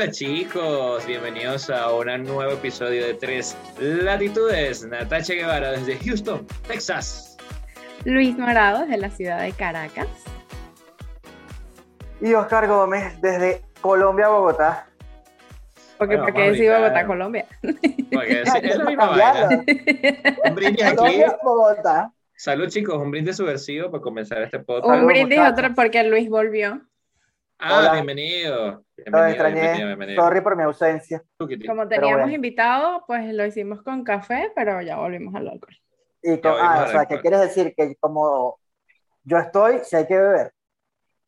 Hola chicos, bienvenidos a un nuevo episodio de Tres Latitudes. Natacha Guevara desde Houston, Texas. Luis Morado desde la ciudad de Caracas. Y Oscar Gómez desde Colombia, Bogotá. Porque, Bueno, ¿Por qué decir. Bogotá, Colombia? Porque es, es la misma Cambiarlo. vaina. Un brindis aquí. Colombia, Bogotá. Salud chicos, un brindis subversivo para comenzar este podcast. Un brindis otro porque Luis volvió. Ah, Hola. bienvenido. bienvenido, extrañé. bienvenido. Sorry por mi ausencia. Como teníamos bueno. invitado, pues lo hicimos con café, pero ya volvimos al alcohol. Y ah, o sea, ¿qué pues. quieres decir? Que como yo estoy, si hay que beber.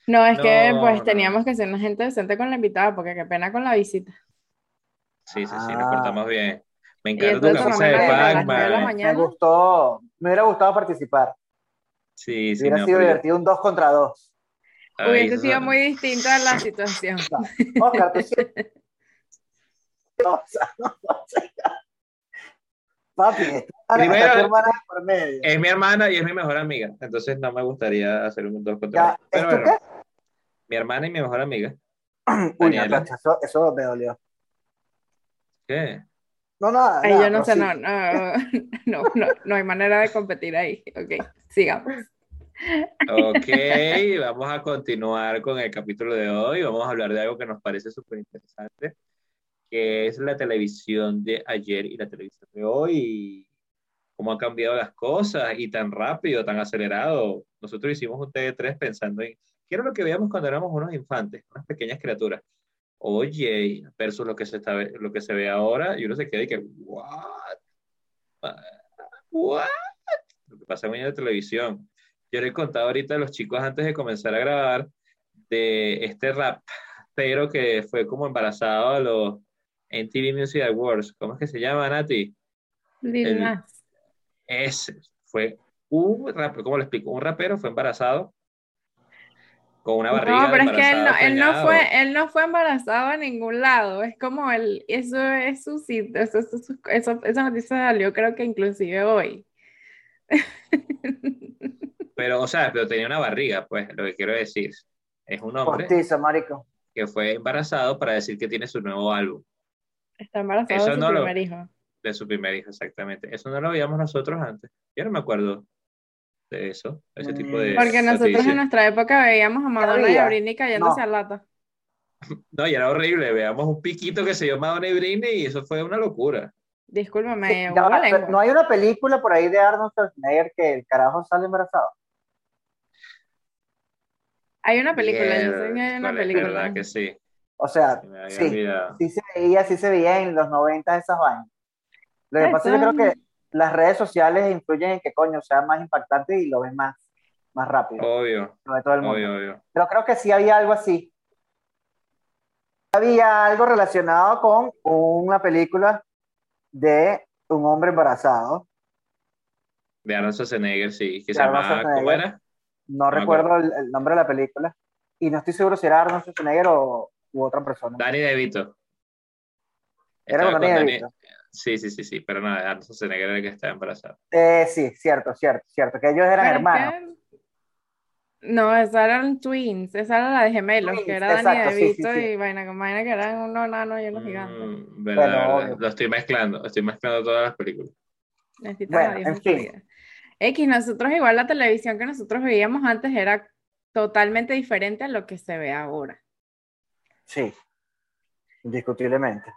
No, es que pues teníamos que ser una gente decente con la invitada, porque qué pena con la visita. Sí, sí, sí, ah. nos portamos bien. Me encanta tu café de Pac-Man. Eh. Me gustó, me hubiera gustado participar. Sí, sí. Hubiera sido divertido un 2 contra 2. Hubiese eso- sido muy distinta la situación. Oscar, tú sí. O sea, no, o sea, Papi, Primero- por medio. Es mi hermana y es mi mejor amiga, entonces no me gustaría hacer un dos contra Ya, dos. Pero ¿esto bueno, mi hermana y mi mejor amiga. Uy, eso, eso me dolió. ¿Qué? No, nada. Ay, nada, yo no sé, prosigue. no, no, no, no, no hay manera de competir ahí. Ok, sigamos. Ok, vamos a continuar con el capítulo de hoy. Vamos a hablar de algo que nos parece súper interesante, que es la televisión de ayer y la televisión de hoy, cómo han cambiado las cosas y tan rápido, tan acelerado. Nosotros hicimos un TV3 pensando en qué era lo que veíamos cuando éramos unos infantes, unas pequeñas criaturas. Oye, versus lo que se está, lo que se ve ahora, y uno se queda y que, what? What? Lo que pasa en la televisión. Yo les he contado ahorita a los chicos antes de comenzar a grabar de este rap, pero que fue como embarazado a los MTV Music Awards. ¿Cómo es que se llama, Nati? Lil Nas. Ese fue un rapero, ¿cómo lo explico? Un rapero fue embarazado con una barriga. No, pero es que él no, él no fue, él no fue embarazado a ningún lado. Es como el, eso es su sitio, eso, eso, eso, eso- esa noticia salió creo que inclusive hoy. Pero, o sea, pero tenía una barriga, pues, lo que quiero decir. Es un hombre Postizo, marico. que fue embarazado para decir que tiene su nuevo álbum. Está embarazado Eso de su no lo- primer hijo. de su primer hijo, exactamente. Eso no lo veíamos nosotros antes. Yo no me acuerdo de eso, de ese tipo de Porque nosotros en nuestra época veíamos a Madonna y a Britney cayéndose No. a lata. No, y era horrible. Veamos un piquito que se llama Madonna y Britney y eso fue una locura. Discúlpame, Sí, pero no hay una película por ahí de Arnold Schwarzenegger que el carajo sale embarazado. Hay una película, yo sé que hay una película. verdad que sí. O sea, Se sí, olvidado. sí se veía, sí se veía en los 90 esas vainas. Lo que Ah, pasa es que creo que las redes sociales influyen en que coño sea más impactante y lo ves más, más rápido. Obvio, lo ve todo el mundo. obvio, obvio. Pero creo que sí había algo así. Había algo relacionado con una película de un hombre embarazado. De Arnold Schwarzenegger, sí. Que De se llamaba, ¿cómo era? No me recuerdo el, el nombre de la película. Y no estoy seguro si era Arnold Schwarzenegger o u otra persona. Danny DeVito. Era con Danny Danny- DeVito. Sí, sí, sí, sí, pero no, Arnold Schwarzenegger era el que estaba embarazado. Eh, sí, cierto, cierto, cierto. Que ellos eran hermanos. que- No, esa eran twins, esa era la de gemelos, Twins, que era Dani exacto, sí, sí, DeVito sí. y vaina, con vaina que eran unos nanos y unos gigantes. Mm, verdad, Bueno, verdad. obvio. Lo estoy mezclando, estoy mezclando todas las películas. Necesitas Bueno, en fin. X, nosotros igual la televisión que nosotros veíamos antes era totalmente diferente a lo que se ve ahora. Sí, indiscutiblemente.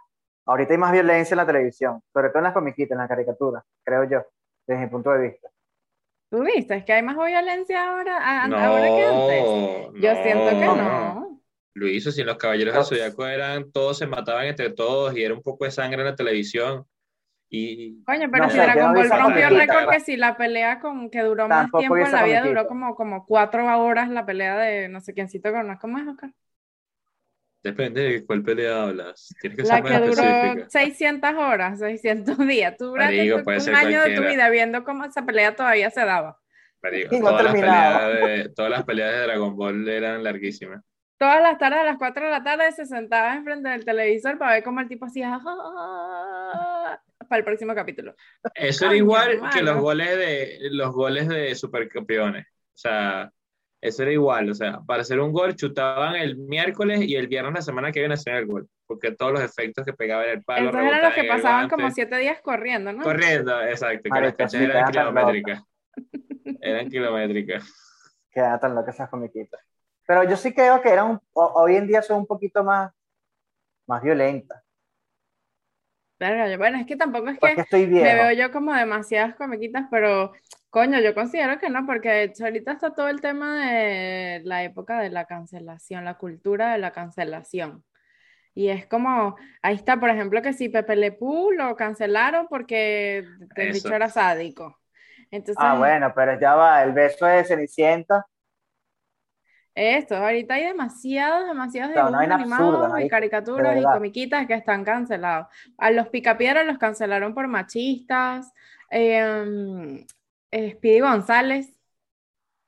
Ahorita hay más violencia en la televisión, sobre todo en las comiquitas, en las caricaturas, creo yo, desde mi punto de vista. ¿Tú viste? Es que hay más violencia ahora, a- ahora que antes. No, Yo siento que no. no. Luis, si los caballeros del Zodiaco eran, todos se mataban entre todos y era un poco de sangre en la televisión. Y Coño, pero No si Dragon Ball rompió el récord que si la pelea con que duró más Tampoco tiempo en la vida, duró como, como cuatro horas la pelea de no sé quiéncito con no, ¿cómo es, Oscar? depende de cuál pelea hablas. Tienes que La ser que más duró específica. 600 horas, 600 días. Tú duraste puede un año de tu cualquiera. vida viendo cómo esa pelea todavía se daba. Marico, Y no todas, las peleas de, todas las peleas de Dragon Ball eran larguísimas. Todas las tardes a las 4 de la tarde se sentaba enfrente del televisor para ver cómo el tipo hacía "Ah", para el próximo capítulo. Eso era igual que los goles de los goles de supercampeones. O sea, Eso era igual, o sea, para hacer un gol chutaban el miércoles y el viernes la semana que viene hacían el gol, porque todos los efectos que pegaba en el palo. Entonces eran los que pasaban como siete días corriendo, ¿no? Corriendo, exacto, que las eran kilométricas. Eran kilométricas. Quedan tan locas esas comiquitas. Pero yo sí creo que eran, hoy en día son un poquito más, más violentas. Yo- Bueno, es que tampoco es Porque que estoy me veo yo como demasiadas comiquitas, pero coño, yo considero que no, porque de hecho ahorita está todo el tema de la época de la cancelación, la cultura de la cancelación. Y es como, ahí está, por ejemplo, que si Pepe Le Pew lo cancelaron porque el bicho era sádico. Entonces, Ah, bueno, pero ya va, el beso de Cenicienta. Esto, ahorita hay demasiados, demasiados Claro, dibujos animados absurda, y caricaturas y comiquitas que están cancelados. A los Picapiedra los cancelaron por machistas. eh, eh, Speedy González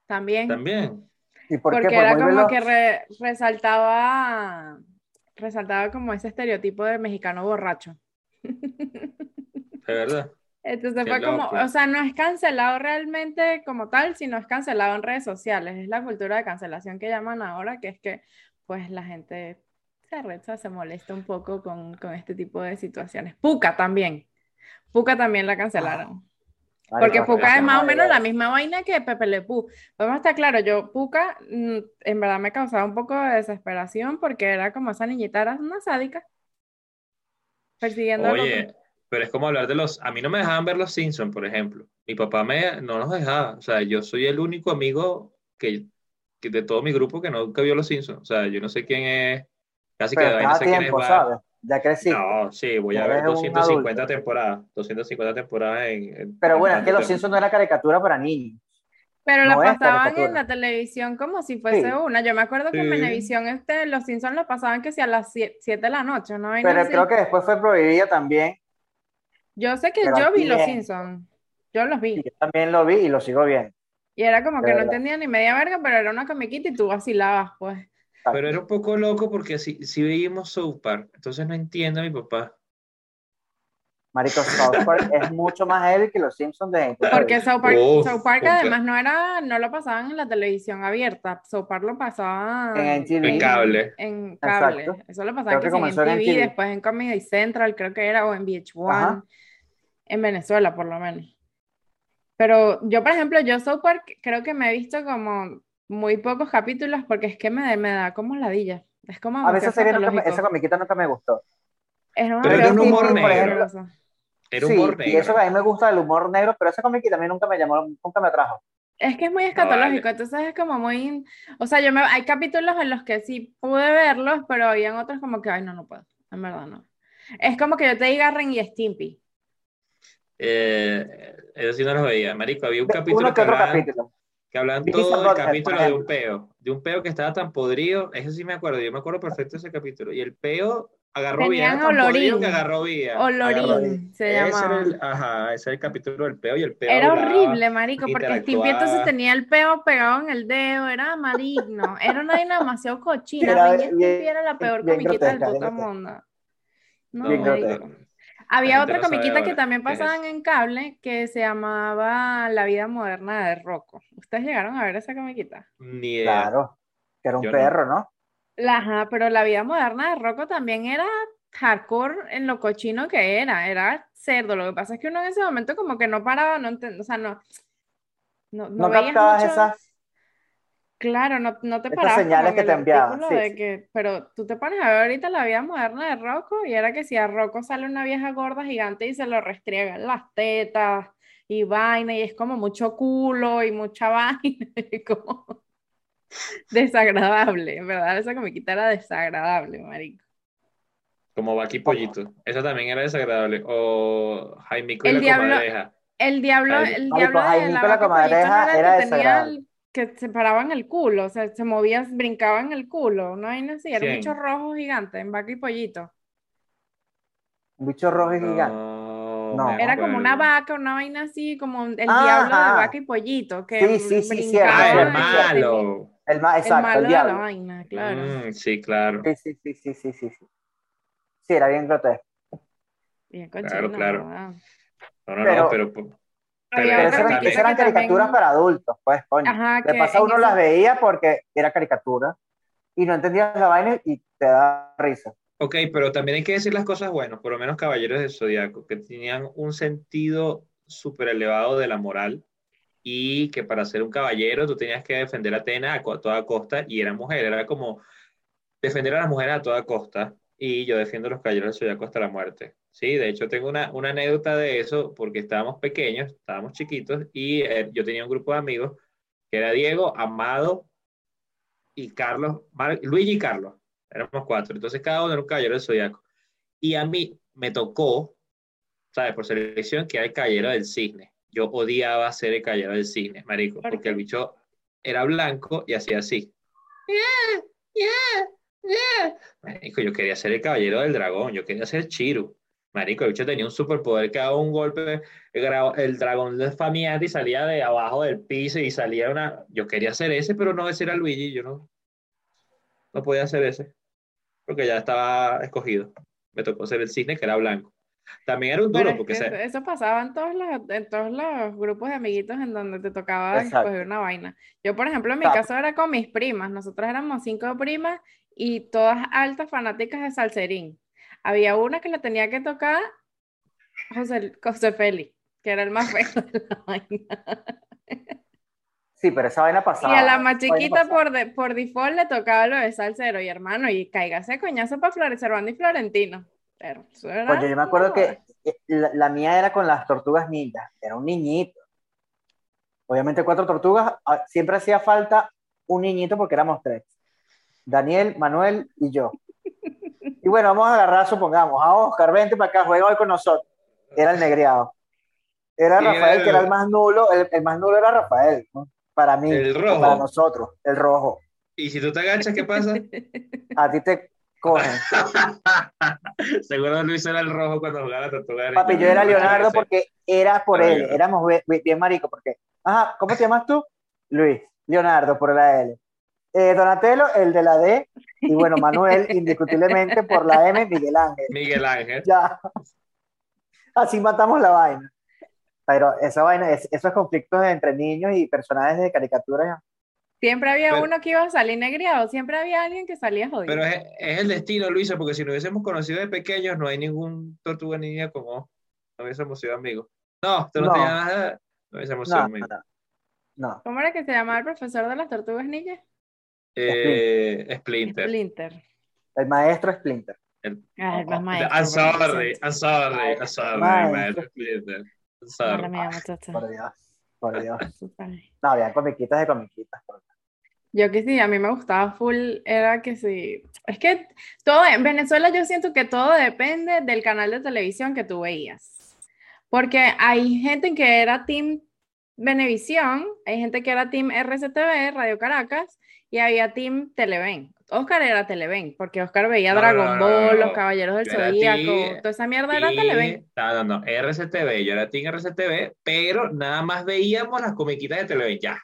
también. También. ¿Y por Porque qué? Por era como veloz. que re- resaltaba, resaltaba como ese estereotipo de mexicano borracho. De verdad. Entonces fue como, o sea, no es cancelado realmente como tal, sino es cancelado en redes sociales. Es la cultura de cancelación que llaman ahora, que es que pues la gente se arrecha, se molesta un poco con, con este tipo de situaciones. Puka también. Puka también la cancelaron. Porque Marico, Puka es más o menos la misma vaina que Pepe Le Pew. Podemos estar claro, yo Puka mm, en verdad me causaba un poco de desesperación porque era como esa niñita era una sádica. Persiguiendo Oye. Pero es como hablar de los... A mí no me dejaban ver los Simpsons, por ejemplo. Mi papá me, no nos dejaba. O sea, yo soy el único amigo que, que de todo mi grupo que nunca vio los Simpsons. O sea, yo no sé quién es... Casi que Pero de vaina sé quién es tiempo, Bart. ¿sabes? Ya crecí. No, sí, voy a ver eres un 250 adulto. temporadas. 250 temporadas en... en- Pero en bueno, es que Los. Simpsons no era caricatura para niños. Pero No la pasaban en la televisión como si fuese Sí. una. Yo me acuerdo que en. Venevisión este, los Simpsons lo pasaban que si a las 7 de la noche, ¿no? Pero así. creo que después fue prohibida también. Yo sé que pero yo vi los es- Simpsons. Yo los vi. Y yo también lo vi y lo sigo viendo. Y era como que no entendía ni media verga, pero era una comiquita y tú vacilabas, pues. Pero era un poco loco porque si, si veíamos South Park, entonces no entiendo a mi papá. Marico, South Park es mucho más heavy que Los Simpsons de. Porque South Park, Uf, South Park además no era, no lo pasaban en la televisión abierta. South Park lo pasaba En MTV. En cable. en cable. Exacto. Eso lo Creo pasaban que que en en MTV, MTV. después en Comedy Central, creo que era, o en VH1, Ajá. En Venezuela por lo menos. Pero yo, por ejemplo, yo South Park creo que me he visto como muy pocos capítulos porque es que me, me da como ladilla. Es como A veces patológico. esa comiquita nunca me gustó. Es una Pero era un humor negro. Era sí, humor y eso negro. que a mí me gusta el humor negro, pero esa comiquita a mí nunca me llamó, nunca me atrajo. Es que es muy vale. escatológico, entonces es como muy, o sea, yo me, hay capítulos en los que sí pude verlos, pero habían otros como que, ay, no, no puedo, en verdad no. Es como que yo te diga Ren y Stimpy. Eh, eso sí no los veía. Marico, había un De- capítulo que hablaban, capítulo. que hablaban todo el capítulo de un peo. De un peo que estaba tan podrido. Eso sí me acuerdo. Yo me acuerdo perfecto de ese capítulo. Y el peo agarró bien. Tenían podrido olorín. que agarró Olorín se Ese llamaba. era el, ajá, ese era el capítulo del peo. Y el peo Era horrible, marico, porque Stimpy entonces tenía el peo pegado en el dedo, era maligno, era una vaina demasiado cochina. Era bien- era la peor bien comiquita del grotesca, puto mundo. No, Bien. Había otra comiquita que también pasaban en cable que se llamaba La vida moderna de Rocco. ¿Ustedes llegaron a ver esa comiquita? Ni idea. Claro, que era un Yo perro, ¿no? La, ajá, pero La vida moderna de Rocco también era hardcore en lo cochino que era, era cerdo. Lo que pasa es que uno en ese momento como que no paraba, no enten- o sea, no, no, no captabas mucho- esas. Claro, no, no te parabas señales que te el enviaban, sí, de sí. que, pero tú te pones a ver ahorita la vida moderna de Rocco y era que si a Rocco sale una vieja gorda gigante y se lo restriegan las tetas y vaina y es como mucho culo y mucha vaina y como desagradable, en verdad esa comiquita era desagradable, marico. Como Baki Pollito. Eso también era desagradable. O Jaimico y El la diablo- comadreja. El diablo, el marico, diablo de la comadreja era el era que tenía desagradable. el- que se paraban el culo, o sea, se movía, brincaba en el culo, no hay así, era un bicho rojo gigante en vaca y pollito. Un bicho rojo y gigante. No, No. Era como una vaca, una vaina así, como el Ajá. diablo de vaca y pollito, que Sí, sí, sí, Ah, el malo. El el exacto, malo el de la diablo. vaina, claro. Mm, sí, claro. Sí, sí, sí, sí, sí, sí, sí. Sí, era bien grotesco. Bien Claro, cochino, claro. ¿verdad? No, no, Pero- no, pero Pero eran, esas eran que también- caricaturas para adultos, pues, coño. Ajá, De paso uno ese- las veía porque era caricatura y no entendías la vaina y te da risa. Ok, pero también hay que decir las cosas buenas, por lo menos Caballeros del Zodiaco, que tenían un sentido súper elevado de la moral y que para ser un caballero tú tenías que defender a Atena a toda costa y era mujer, era como defender a las mujeres a toda costa y yo defiendo a los Caballeros del Zodiaco hasta la muerte. Sí, de hecho tengo una, una anécdota de eso porque estábamos pequeños, estábamos chiquitos y eh, yo tenía un grupo de amigos que era Diego, Amado y Carlos, Mar- Luigi y Carlos. Éramos cuatro. Entonces cada uno era un caballero del zodiaco. Y a mí me tocó, ¿sabes? Por selección, que era el caballero del cisne. Yo odiaba ser el caballero del cisne, marico, ¿Por porque el bicho era blanco y hacía así. Yeah, yeah, yeah. Marico, yo quería ser el caballero del dragón, yo quería ser Chiru. Marico, el bicho tenía un superpoder que daba un golpe, el, dragón de Famiati salía de abajo del piso y salía una... Yo quería ser ese, pero no ese era Luigi, yo no, no podía hacer ese, porque ya estaba escogido. Me tocó ser el cisne, que era blanco. También era un duro, es porque que se- eso, eso pasaba en todos los, en todos los grupos de amiguitos en donde te tocaba Exacto. escoger una vaina. Yo, por ejemplo, en mi Exacto. caso era con mis primas. Nosotros éramos cinco primas y todas altas fanáticas de Salserín. Había una que le tenía que tocar José, José Félix, que era el más feo de la vaina. Sí, pero esa vaina Y pasaba. a la más chiquita por, de- por default le tocaba lo de salsero y hermano, y cáigase coñazo para Florecer y Florentino. Pero eso era Oye, yo me acuerdo que eh, la, la mía era con las tortugas ninjas, era un niñito. Obviamente cuatro tortugas, ah, siempre hacía falta un niñito porque éramos tres. Daniel, Manuel y yo. Y bueno, vamos a agarrar, supongamos, a Oscar, vente para acá, juega hoy con nosotros. Era el negreado. Era ¿Quién Rafael, que era el- más nulo, el, el más nulo era Rafael, ¿no? Para mí, El rojo. para nosotros, el rojo. Y si tú te agachas, ¿qué pasa? A ti te cogen. Seguro Luis era el rojo cuando jugaba la tortuga. Papi, yo era Leonardo porque era por él, éramos bien marico, porque, ajá, ¿cómo te llamas tú? Luis, Leonardo por la L. Eh, Donatello, el de la D, y bueno, Manuel, indiscutiblemente por la M, Miguel Ángel. Miguel Ángel. Ya. Así matamos la vaina. Pero esa vaina, es- esos conflictos entre niños y personajes de caricatura, Siempre había Pero- uno que iba a salir negriado, siempre había alguien que salía jodido. Pero es, es el destino, Luisa, porque si nos hubiésemos conocido de pequeños, no hay ningún tortuga niña como no hubiésemos sido amigos. No, tú no, No. te llamas, no hubiésemos sido no, amigos. no, no. ¿Cómo era que se llamaba el profesor de las tortugas ninjas? Eh, Splinter. Splinter. El maestro Splinter. El- Ah, el Oh, maestro. I'm por sorry, Dios. I'm sorry, I'm sorry, Maestro. maestro Splinter. I'm sorry. mía. Por Dios, por Dios. No, había comiquitas de comiquitas. por- Yo que sí, a mí me gustaba full, era que sí. Es que todo, en Venezuela yo siento que todo depende del canal de televisión que tú veías. Porque hay gente que era Team Venevisión, hay gente que era Team RCTV, Radio Caracas, y había Team Televen. Oscar era Televen, porque Oscar veía No, Dragon no, no, Ball. Los Caballeros del Zodíaco, toda esa mierda era Televen. No, no, no, RCTV, yo era Team RCTV, pero nada más veíamos las comiquitas de Televen, ya.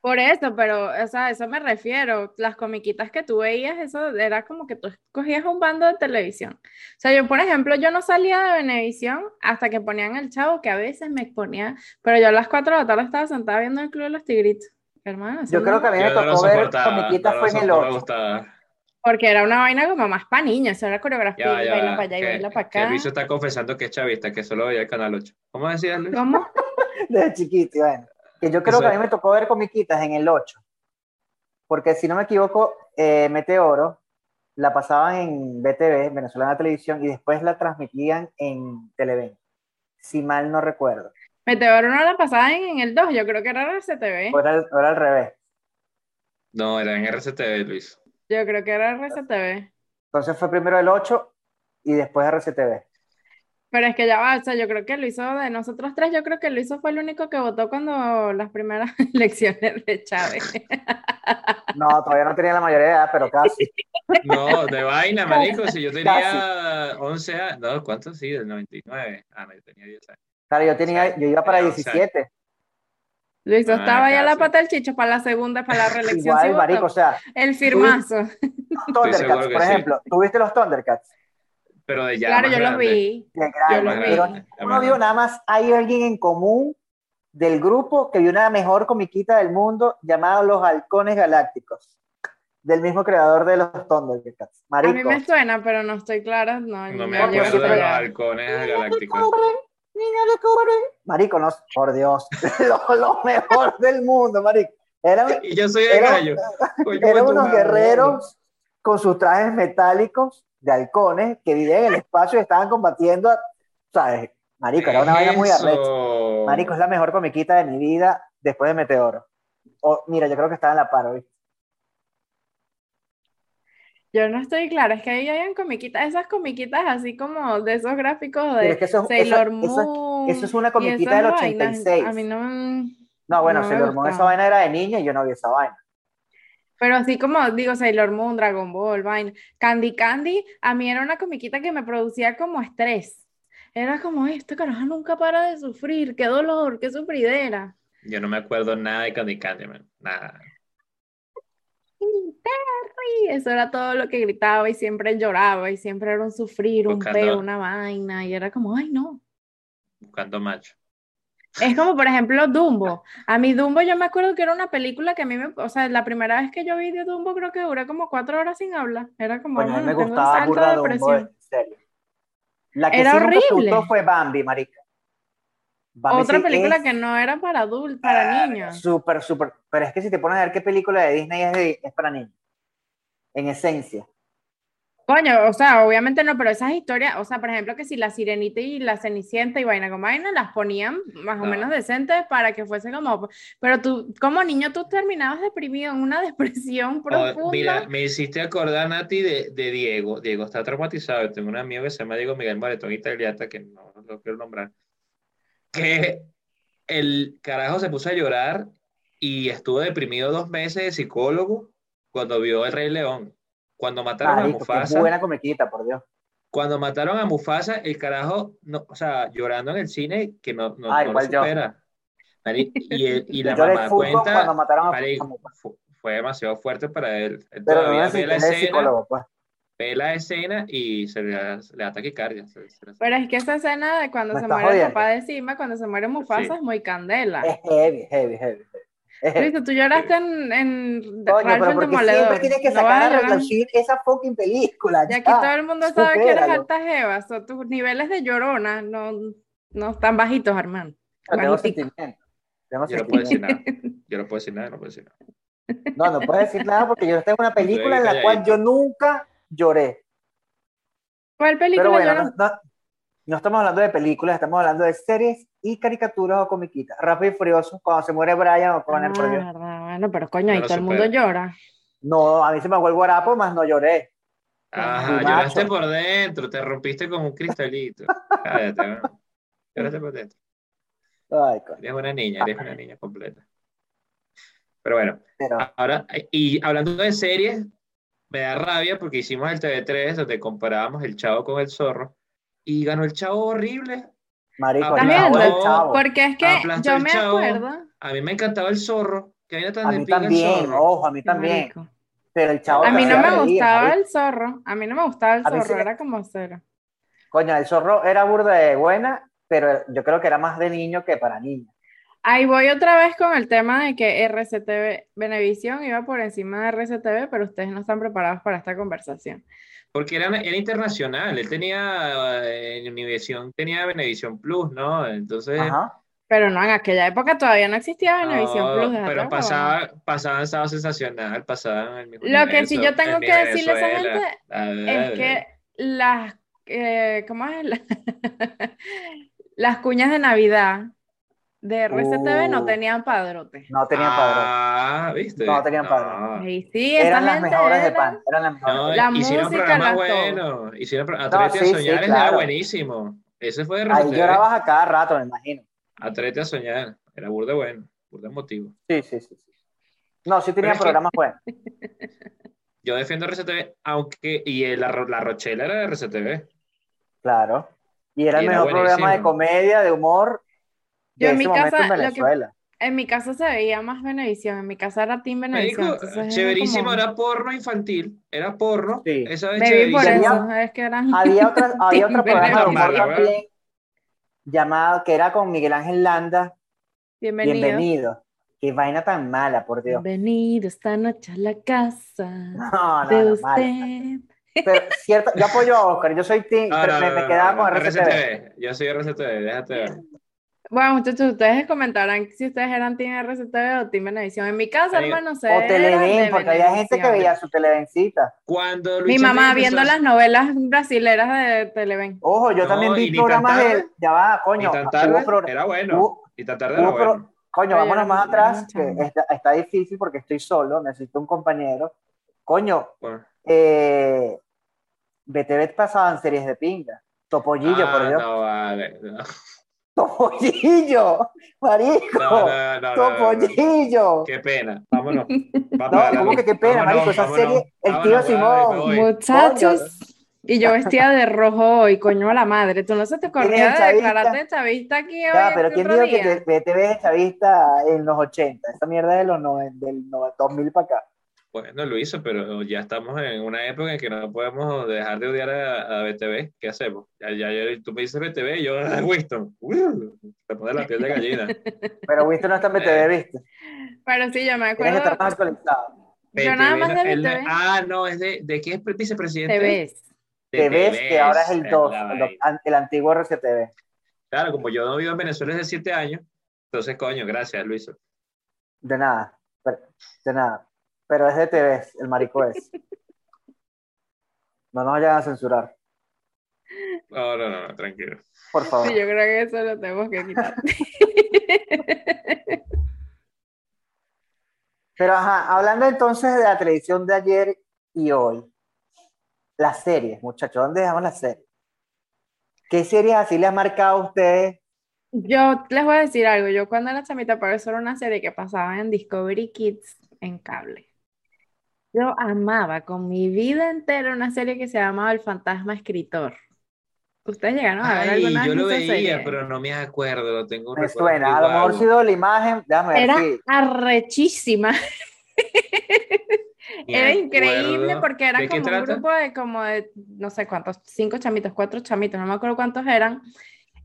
Por eso, pero, o sea, a eso me refiero. Las comiquitas que tú veías, eso era como que tú escogías un bando de televisión. O sea, yo, por ejemplo, yo no salía de Venevisión hasta que ponían el chavo, que a veces me ponía, pero yo a las 4 de la tarde estaba sentada viendo el Club de los Tigritos. Hermano, Yo creo que a mí me tocó ver comiquitas no fue en el so- no me 8. gustaba. Porque era una vaina como más para niños, eso era coreografía, Ya, ya, baila para allá y baila para acá. Luis está confesando que es chavista, que solo veía el canal 8. ¿Cómo decías, Luis? ¿Cómo? desde chiquito, bueno. Que yo creo que a mí me tocó ver comiquitas en el 8. Porque si no me equivoco, eh, Meteoro la pasaban en BTV, Venezolana Televisión, y después la transmitían en Televen. Si mal no recuerdo. Meteoro no la pasaban en, el 2, yo creo que era RCTV. O era, era al revés. No, era en RCTV, Luis. Yo creo que era RCTV. Entonces fue primero el 8 y después RCTV. Pero es que ya va, o sea, yo creo que lo hizo de nosotros tres, yo creo que Luis fue el único que votó cuando las primeras elecciones de Chávez. No, todavía no tenía la mayoría de edad, pero casi. No, de vaina, marico. Si yo tenía 11 años. No, ¿cuántos? Sí, del 99. Ah, no, yo tenía 10 años. Claro, yo tenía, yo iba para Tenía 11 17. Luis Ah, estaba ya a la casi. pata del chicho para la segunda, para la reelección. Igual, marico, o sea, El firmazo. Thundercats, seguro que por sí. ejemplo. ¿Tuviste los Thundercats? Pero de ya Claro, más yo los vi. de Ya grande, ya ninguno más vio nada más. Hay alguien en común del grupo que vio una mejor comiquita del mundo llamada Los Halcones Galácticos, del mismo creador de los Thundercats. A mí Marico. me suena, pero no estoy clara. No, No me acuerdo de los halcones galácticos. De. Marico, no, por Dios, lo, lo mejor del mundo, marico. Eran, Y yo soy el Era- gallo. Eran unos guerreros con sus trajes metálicos de halcones que vivían en el espacio y estaban combatiendo, a- ¿sabes? Marico, era una vaina muy arrecha. Marico, es la mejor comiquita de mi vida después de Meteoro. O, mira, yo creo que estaba en la paro, ¿viste? Yo no estoy clara, es que ahí hayan comiquitas, esas comiquitas así como de esos gráficos de es que eso, Sailor eso- Moon. eso es una comiquita del vainas, 86. A mí no No, bueno, no Sailor Moon, esa vaina era de niña y yo no vi esa vaina. Pero así como digo, Sailor Moon, Dragon Ball, vaina. Candy Candy, a mí era una comiquita que me producía como estrés. Era como, este carajo nunca para de sufrir, qué dolor, qué sufridera. Yo no me acuerdo nada de Candy Candy, man. Nada. Y eso era todo lo que gritaba y siempre lloraba y siempre era un sufrir, un peo, una vaina. Y era como, ay, no. Buscando macho. Es como, por ejemplo, Dumbo. A mí Dumbo yo me acuerdo que era una película que a mí me, o sea, la primera vez que yo vi de Dumbo creo que duré como cuatro horas sin hablar. Era como, a mí me "Mano, tengo gustaba burda Dumbo, depresión". en serio. La que Era sí nunca gustó fue Bambi, marica. Bambi Otra sí película es que no era para adultos, para niños. Súper, súper. Pero es que si te pones a ver qué película de Disney es, de- es para niños. En esencia. Coño, o sea, obviamente no, pero esas historias, o sea, por ejemplo, que si la sirenita y la cenicienta y vaina con vaina las ponían más o No. menos decentes para que fuese como, pero tú, como niño, tú terminabas deprimido en una depresión Oh, profunda. mira, me hiciste acordar, Nati, de, de Diego. Diego está traumatizado. Tengo un amigo que se llama Diego Miguel Maretón Italiata, que no lo quiero nombrar, que el carajo se puso a llorar y estuvo deprimido dos meses de psicólogo cuando vio El Rey León. Cuando mataron a Marico, qué Mufasa, buena comiquita, por Dios. cuando mataron a Mufasa, el carajo, no, o sea, llorando en el cine, que no, no, Ah, no lo supera. Mari- Y, el- y la mamá full cuando cuenta, mataron a, marico, a Mufasa. fu- fue demasiado fuerte para él. Él Pero no todavía ve la escena, psicólogo, pues. ve la escena y se le le da taquicardia. se- se le- Pero es que esa escena de cuando Me se muere el jodiendo. papá de Sima, cuando se muere Mufasa, Sí. es muy candela. Es heavy, heavy, heavy. Luis, tú lloraste en, en Coño, Ralph pero el porque Demoledor. siempre tienes que No a sacar a llorar. relucir esa fucking película. Y aquí ya. todo el mundo sabe que eres alta jeva, so, tus niveles de llorona no, no están bajitos, hermano. Tengo Yo no puedo decir nada. Yo no puedo decir nada, no puedo decir nada. No, no puedes decir nada porque yo tengo una película en la cual yo nunca lloré. ¿Cuál película Pero bueno, lloró? no, no- no estamos hablando de películas, estamos hablando de series y caricaturas o comiquitas. Rápido y Furioso, cuando se muere Brian o Connor, Ah, verdad, bueno, pero coño, ahí todo el mundo llora. No, a mí se me fue el guarapo, más no lloré. Ajá, lloraste por dentro, te rompiste como un cristalito. Cállate, ¿no? Lloraste por dentro. Ay, coño. Eres una niña, eres una niña completa. Pero bueno, Pero, ahora, y hablando de series, me da rabia porque hicimos el TV3 donde comparábamos el chavo con el zorro y ganó el chavo horrible. Marico. Porque es que Aplastó yo me chavo. acuerdo. A mí me encantaba el zorro, que viene tan A de mí también, zorro. ojo, a mí también. Marico. Pero el chavo A mí no me reír, gustaba marico. el zorro. A mí no me gustaba el A mí sí zorro, me- era como cero. Coño, el zorro era burda de buena, pero yo creo que era más de niño que para niños. Ahí voy otra vez con el tema de que RCTV, Venevisión iba por encima de RCTV, pero ustedes no están preparados para esta conversación. Porque era, era internacional, él tenía, eh, en Univision tenía Venevisión Plus, ¿no? Entonces, Ajá. Pero no, en aquella época todavía no existía Venevisión no, Plus. pero pasaba, pasaba en Estado Sensacional, pasaba en el mismo Lo que sí yo tengo que decirle a esa gente Es que las, eh, ¿cómo es? La- las cuñas de Navidad de RCTV no Uh. tenían padrote. No tenían padrón. Ah, ¿viste? No tenían. Y sí, esa Eran las mejores de pan. Eran las mejores. No, La hicieron música, todo. buenos. Hicieron pro- No, Atrete sí, a sí, soñar era buenísimo. Ese fue de Ahí RCTV. llorabas a cada rato, me imagino. Atrete a soñar. Era burda bueno, burda emotivo. Sí, sí, sí. sí. No, sí tenían que- programas buenos. Yo defiendo RCTV, aunque. Y el- la, la Rochela era de RCTV. Claro. Y era Y el era mejor programa de comedia, de humor Yo en mi casa, en lo que- Venezuela. en mi casa se veía más Venevisión, en mi casa era Team Venevisión. Chéverísimo, como- era porno infantil, era porno. Sí. Esa vez Baby por eso, es que eran... Había otra, había otro programa de humor Venevisión. también llamado, que era con Miguel Ángel Landa, Bienvenido. Bienvenido. Qué vaina tan mala, por Dios. Bienvenido esta noche a la casa No, de no, no, mala. usted. Pero cierto, yo apoyo a Oscar, yo soy team, No, pero no, me, no, me quedaba no, con. RCTV. Yo soy RCTV, déjate ver. Bueno, muchachos, ustedes comentarán si ustedes eran Team RCTV o Team Venevisión. En mi casa, hermano, se O Televen, porque había gente que veía su Televencita. Cuando Mi Luis mamá Enrique viendo empezó- las novelas brasileras de Televen. Ojo, yo No, también vi programas de. Ya va, coño. tarde, pro- era bueno. Y tan tarde era pro- bueno. Coño, vámonos más atrás, que está, está difícil porque estoy solo, necesito un compañero. Coño, Bueno. eh, BTV pasaban series de pinga. Topollillo, Ah, por Dios. no, vale. No, Topollillo, marico. no, no, no, no, no. Topollillo. Qué pena. Vámonos. Va No, para la ¿cómo luz. que qué pena, Vámonos, marico? Esa vámonos. serie, el Vámonos, tío Simón. Muchachos. Y yo vestida de rojo hoy, coño a la madre. ¿Tú no se te ¿Quién es ocurría el de declararte chavista aquí hoy? Ya, pero ¿quién dijo que te- BTV es chavista en los 80? Esa mierda de los noven- del no- 2000 para acá. Bueno, lo hizo, pero ya estamos en una época en que no podemos dejar de odiar a, a BTV. ¿Qué hacemos? Ya, ya, ya- tú me dices BTV y yo, ah, Winston. Te pone la piel de gallina. Pero Winston no está en BTV, ¿viste? Pero sí, yo me Tienes que estar acuerdo. más actualizado. Yo nada más de BTV. Ah, no, es de, ¿de qué es vicepresidente? Te ves. De Te ves que ahora es el TVs, 2, la el, el antiguo RCTV. Claro, como yo no vivo en Venezuela desde siete años, entonces, coño, gracias, Luis. De nada, de nada. Pero es de TV, el marico es. No nos vayan a censurar, No, no, no, no, tranquilo. por favor. Sí, yo creo que eso lo tenemos que quitar. Pero ajá, hablando entonces de la televisión de ayer y hoy, las series, muchachos, ¿dónde dejamos las series? ¿Qué series así les ha marcado a ustedes? Yo les voy a decir algo. Yo cuando era chamita, pero eso era una serie que pasaba en Discovery Kids en cable. Yo amaba con mi vida entera una serie que se llamaba El Fantasma Escritor. ¿Ustedes llegaron a ver Ay, alguna yo lo veía, serie? pero no me acuerdo, lo tengo un Me recuerdo suena, a lo mejor sido la imagen, déjame ver Era si- arrechísima. Era increíble porque era ¿De qué como un trata? grupo de como de, no sé cuántos, cinco chamitos, cuatro chamitos, no me acuerdo cuántos eran.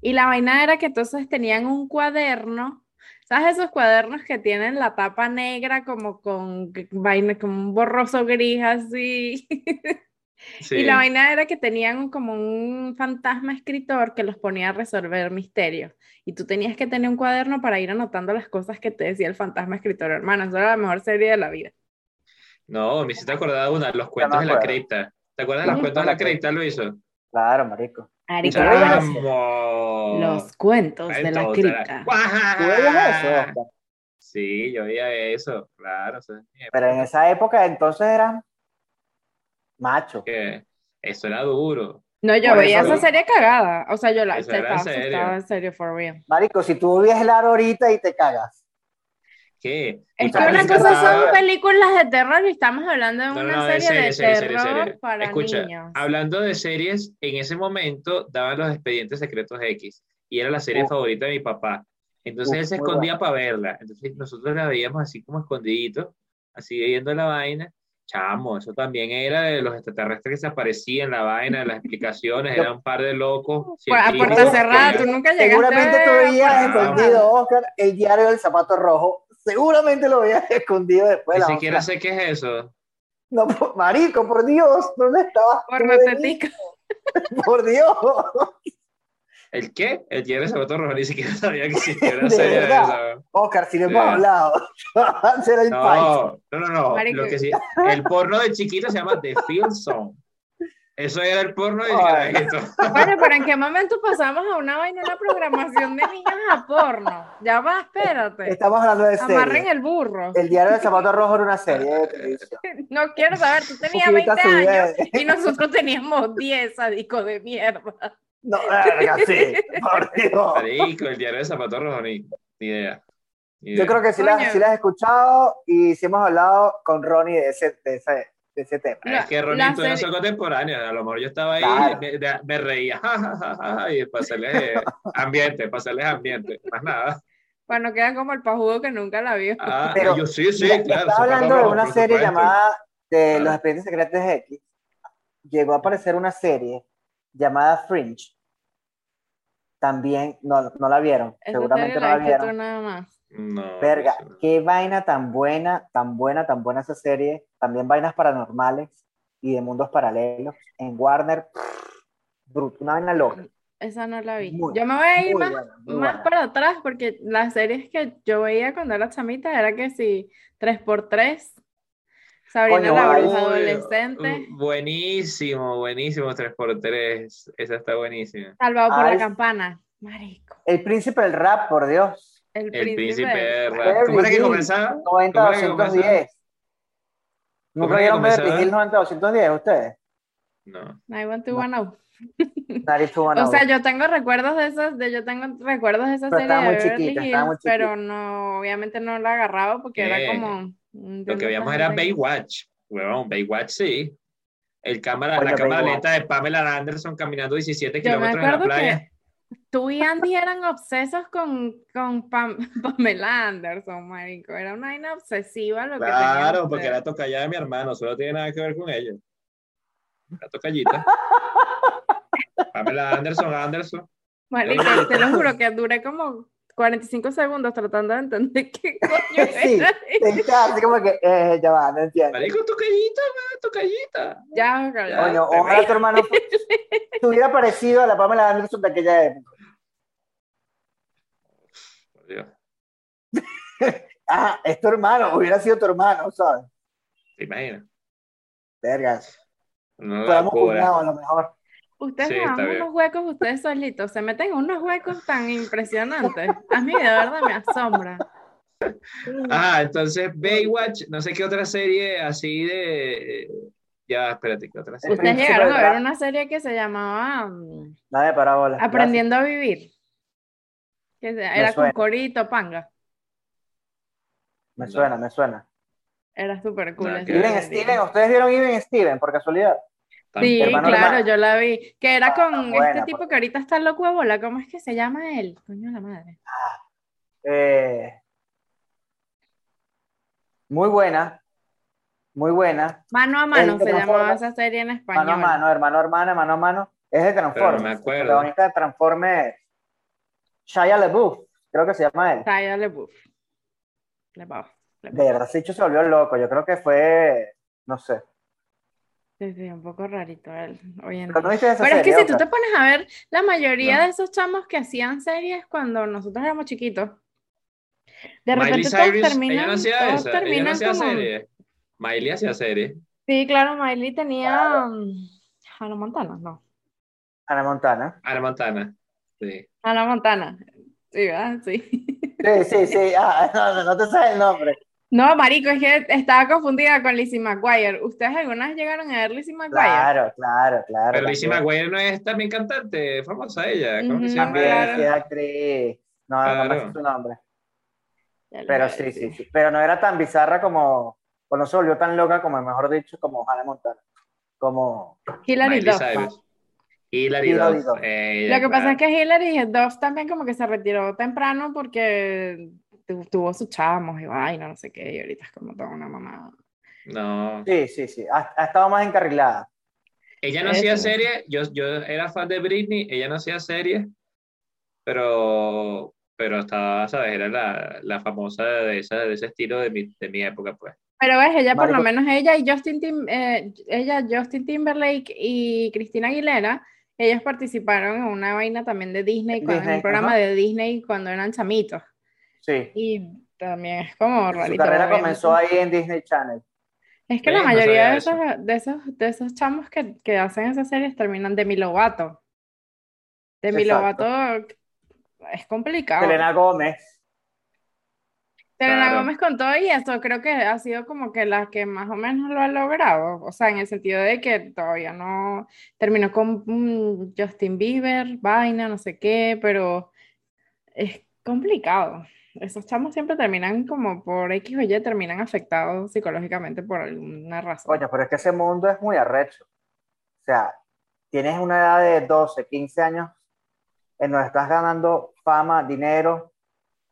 Y la vaina era que entonces tenían un cuaderno, ¿sabes esos cuadernos que tienen la tapa negra como con vaina, como un borroso gris así? Sí. Y la vaina era que tenían como un fantasma escritor que los ponía a resolver misterios. Y tú tenías que tener un cuaderno para ir anotando las cosas que te decía el fantasma escritor, hermano. Eso era la mejor serie de la vida. No, me hiciste acordar de una, los cuentos de la cripta. ¿Te acuerdas de los cuentos de la cripta, lo hizo? Claro, marico. Los cuentos de la Cuentos de la- cripta. ¿Tú veías eso? Sí, yo veía eso, claro. eso es Pero en esa época entonces eran machos. que eso era duro. No, yo Por veía eso esa serie cagada. O sea, yo la Eso estaba en serio. asustada en serio, for real. Marico, si tú vives el aro ahorita y te cagas. ¿Qué? Es ¿Y que una cosa son películas de terror y estamos hablando de No, una no, serie serie, de serie, terror serie. para Escucha, niños. hablando de series, en ese momento daban los expedientes secretos X y era la serie Uf. favorita de mi papá. Entonces Uf, él se escondía para verla. Entonces nosotros la veíamos así como escondiditos, así viendo la vaina. Chamo, eso también era de los extraterrestres que se aparecían, la vaina, de las explicaciones, Yo- era un par de locos. A puerta que cerrada, tú nunca llegaste Seguramente tú veías escondido. Oscar, el diario del zapato rojo. Seguramente lo veías escondido después de Ni la siquiera sé qué es eso. No, por- marico, por Dios, ¿dónde estabas? Por niño? Por Dios. ¿El qué? El Zapato Rojo, ni siquiera sabía que existía una De serie de verdad. esa. Oscar, si le hemos hablado, será el país. No, no, no, no. Lo que sí, el porno de chiquito se llama The Film Song. Eso era el porno chiquito. Bueno, pero ¿en qué momento pasamos a una vaina, una programación de niños a porno? Ya va, espérate. Estamos hablando de Amarren serie. el burro. El diario del zapato rojo era una serie de televisión. No quiero saber, tú tenías Poquita 20 subida años y nosotros teníamos 10, sadico de mierda. No, verga, sí, por Dios. Marico, el diario de Zapato Rojo, ni, ni idea. Ni idea. Yo creo que sí Coño. las, sí las he escuchado y sí hemos hablado con Ronnie de ese, de ese, de ese tema. La- Es que y tú serie- son contemporáneos. A lo mejor yo estaba ahí Claro. me, de- me reía. ja, ja, ja, ja, y para hacerles eh, ambiente, para hacerles ambiente. Más nada. Bueno, queda como el pajugo que nunca la vio. Ah, Pero, yo sí, sí, claro. fue hablando de una serie llamada de Claro. Los Expedientes Secretos de X. Llegó a aparecer una serie llamada Fringe. También, no, no la vieron. Esa Seguramente no la la vieron. nada más. No, Verga, no sé. qué vaina tan buena, tan buena, tan buena esa serie. También vainas paranormales y de mundos paralelos. En Warner, bruto, una vaina loca. Esa no la vi. Muy, yo me voy a ir más, buena, más buena. para atrás porque las series que yo veía cuando era chamita era que si 3x3, Sabrina Coño, la ay. bruja Uy, adolescente, uh, Buenísimo, buenísimo 3x3. Esa está buenísima. Salvado por Ay. la campana. Marico. El príncipe del rap, por Dios. El, El príncipe del de rap. rap. ¿Cómo era que comenzaba? 90 ¿Cómo era que 210. ¿Nunca ¿Cómo era que vieron Beverly comenzaba? Hills 90 210 ustedes? No. I want to No. Nadie tuvo O sea, yo tengo recuerdos de esas, de, yo tengo recuerdos de esa Pero serie estaba de muy Beverly chiquita, estaba muy Hills, pero no, obviamente no la agarraba porque era como... Lo que veíamos era Baywatch. Huevón, Baywatch sí. El cámara, la cámara lenta de Pamela Anderson caminando 17 Yo me kilómetros en la playa. que tú y Andy eran obsesos con, con Pam- Pamela Anderson, marico. Era una vaina obsesiva lo que Claro, porque era tocallada de mi hermano, solo tiene nada que ver con ella. La tocallita. Pamela Anderson, Anderson. Marico, te lo juro que duré como 45 segundos tratando de entender qué coño Sí. Está así como que, eh, ya va, no entiendo. Marico, tocallita, man, tocallita. Ya, callado. Coño, te ojalá tu hermano fu- estuviera parecido a la Pamela Anderson de aquella época. Por Dios. Ah, es tu hermano, hubiera sido tu hermano, ¿sabes? ¿Te imaginas? Vergas. Locura. cuñados a lo mejor. Ustedes Sí, dan unos huecos ustedes solitos, se meten en unos huecos tan impresionantes. A mí de verdad me asombra. Ah, entonces Baywatch, no sé qué otra serie así de. Ya, espérate, ¿qué otra serie? Ustedes llegaron a ver una serie que se llamaba mm, Nada de parábolas. Aprendiendo a Vivir. Que era con. Corito Panga. Me suena, me suena. Era súper cool. No, esa que- Even serie. Steven, ¿ustedes vieron Even Steven por casualidad? Sí, Hermano, claro, hermano. yo la vi. Que era con Ah, buena, este tipo pues. que ahorita está loco de bola. ¿Cómo es que se llama él? Coño la madre. Eh, muy buena, muy buena. Mano a mano se llamaba esa serie en español. Mano a mano, hermano, hermana, mano a mano. Es de Transformers. me acuerdo. El protagonista de Transformers, Shia LaBeouf, creo que se llama él. Shia LaBeouf. LaBeouf, LaBeouf. De verdad, ese hecho se volvió loco. Yo creo que fue, no sé. Sí, sí, un poco rarito él hoy en Pero no día. Pero es que si tú te pones a ver, la mayoría No. de esos chamos que hacían series cuando nosotros éramos chiquitos, de Miley repente todos Cyrus, terminan, no hacía todos esa, ella no terminan hacía como... serie. Miley hacía serie. Sí, claro, Miley tenía... mm, Hannah Montana, no. Ana Montana. Ana Montana. Sí. Hannah Montana. Sí, ¿verdad? Sí. Sí, sí, sí. Ah, no, no, no te sabes el nombre. No, marico, es que estaba confundida con Lizzie McGuire. ¿Ustedes alguna vez llegaron a ver Lizzie McGuire? Claro, claro, claro. Pero Lizzie. McGuire no es también cantante, famosa ella. ¿Cómo que se Ujú, llama? También Claro. sí, es actriz. No, no, no me su nombre. Pero sí, sí, sí. Pero no era tan bizarra como, o no se volvió tan loca como, mejor dicho, como Hannah Montana. Como, Hilary Duff. Hilary Duff. Lo que pasa es que Hilary Duff también como que se retiró temprano porque tuvo sus chamos y vaina, no sé qué, y ahorita es como toda una mamá. No. sí, sí, sí. Ha, ha estado más encarrilada. Ella no hacía Eso. serie, yo, yo era fan de Britney, ella no hacía serie, pero, pero estaba, ¿sabes? Era la, la famosa de, esa, de ese estilo de mi, de mi época, pues. Pero ves, ella por lo Marico- menos ella y Justin Tim- eh, ella, Justin Timberlake y Cristina Aguilera, ellos participaron en una vaina también de Disney, cuando- en Disney, un programa ajá. de Disney cuando eran chamitos. Sí. Y también es como Su rarito. carrera obviamente. comenzó ahí en Disney Channel. Es que la mayoría de esos, de esos, de esos chamos que, que hacen esas series terminan Demi Lovato. Demi Exacto. Lovato es complicado. Selena Gómez. Selena Claro. Gómez con todo y eso creo que ha sido como que la que más o menos lo ha logrado. O sea, en el sentido de que todavía no terminó con mm, Justin Bieber, vaina, no sé qué, pero es complicado. Esos chamos siempre terminan como por X o Y, terminan afectados psicológicamente por alguna razón. Coño, pero es que ese mundo es muy arrecho. O sea, tienes una edad de 12, 15 años en donde estás ganando fama, dinero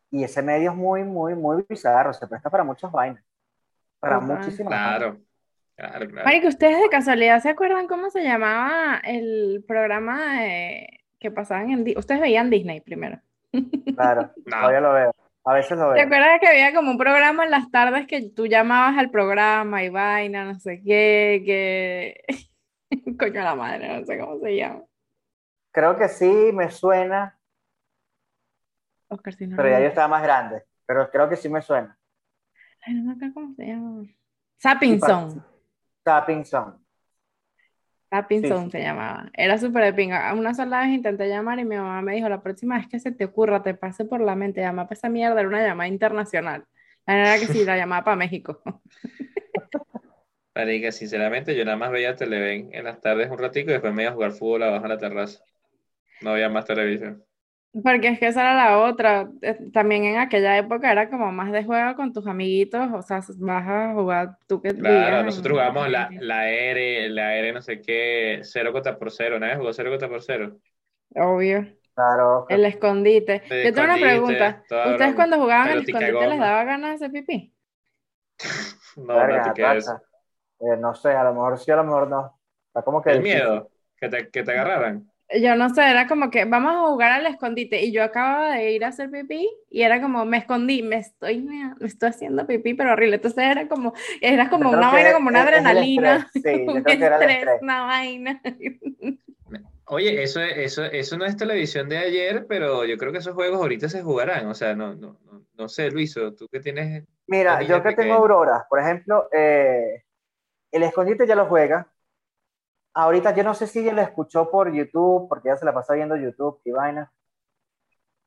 y ese medio es muy, muy, muy bizarro, se presta para muchas vainas, para Total. muchísimas vainas. Claro, claro, claro. Marico, ¿ustedes de casualidad se acuerdan cómo se llamaba el programa de- que pasaban en Disney? Ustedes veían Disney primero. Claro, No. todavía lo veo, a veces lo ¿Te veo. acuerdas que había como un programa en las tardes que tú llamabas al programa y vaina, no sé qué, que... Coño la madre, no sé cómo se llama. Creo que sí me suena, Oscar, si no pero ya yo estaba más grande, pero creo que sí me suena. Ay, no me acuerdo cómo se llama. Zapping Zone. Tapping Song. Tapping Sí, se llamaba. Era súper de pinga. Una sola vez intenté llamar y mi mamá me dijo, la próxima vez que se te ocurra, te pase por la mente, llamar para esa mierda, era una llamada internacional. La verdad que sí, la llamaba para México. Marica, sinceramente, yo nada más veía Televen en las tardes un ratico y después me iba a jugar fútbol abajo en la terraza. No veía más televisión. Porque es que esa era la otra. Eh, También en aquella época era como más de juego con tus amiguitos, o sea, vas a jugar tú que Claro, vivías nosotros jugamos la, la R, la R no sé qué, cero contra por cero, ¿no? Jugó cero contra por cero. Obvio. Claro, El escondite. El Yo tengo una pregunta. ¿Ustedes broma. cuando jugaban Pelotica escondite les daba ganas de hacer pipí? No, verga, no. Tata. Eh, no sé, a lo mejor sí, a lo mejor no. Está como que El difícil. miedo, que te, que te agarraran. Yo no sé, era como que vamos a jugar al escondite y yo acababa de ir a hacer pipí y era como me escondí, me estoy, me, estoy haciendo pipí, pero horrible. Entonces era como, era como una vaina, como una es adrenalina, estrés, Sí, yo un estrés, una vaina. Oye, eso, eso, eso no es televisión de ayer, pero yo creo que esos juegos ahorita se jugarán. O sea, no, no, no, no sé, Luiso, tú que tienes. Mira, yo que tengo auroras, por ejemplo, eh, el escondite ya lo juega. Ahorita yo no sé si ella lo escuchó por YouTube, porque ya se la pasa viendo YouTube y vaina.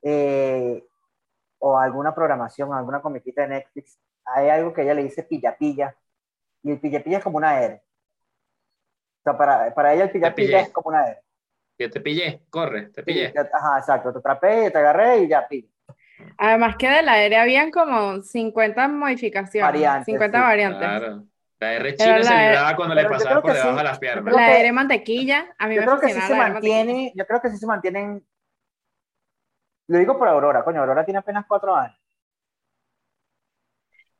Eh, o alguna programación, alguna comiquita de Netflix. Hay algo que ella le dice pilla pilla. Y el pilla pilla es como una R. O sea, para, para ella el pilla pillé. pilla es como una R. Que te pillé, corre, te pillé. Sí, Ajá, exacto. Te atrapé, te agarré y ya pilla. Además que de la aérea habían como 50 modificaciones, Variantes, 50 sí, variantes. Claro. La R Pero china se la- libraba cuando le pero pasaba por debajo sí. de las piernas. La que- aérea mantequilla, a mí Yo me creo que sí se mantiene, yo creo que sí se mantienen. Lo digo por Aurora, coño, Aurora tiene apenas cuatro años.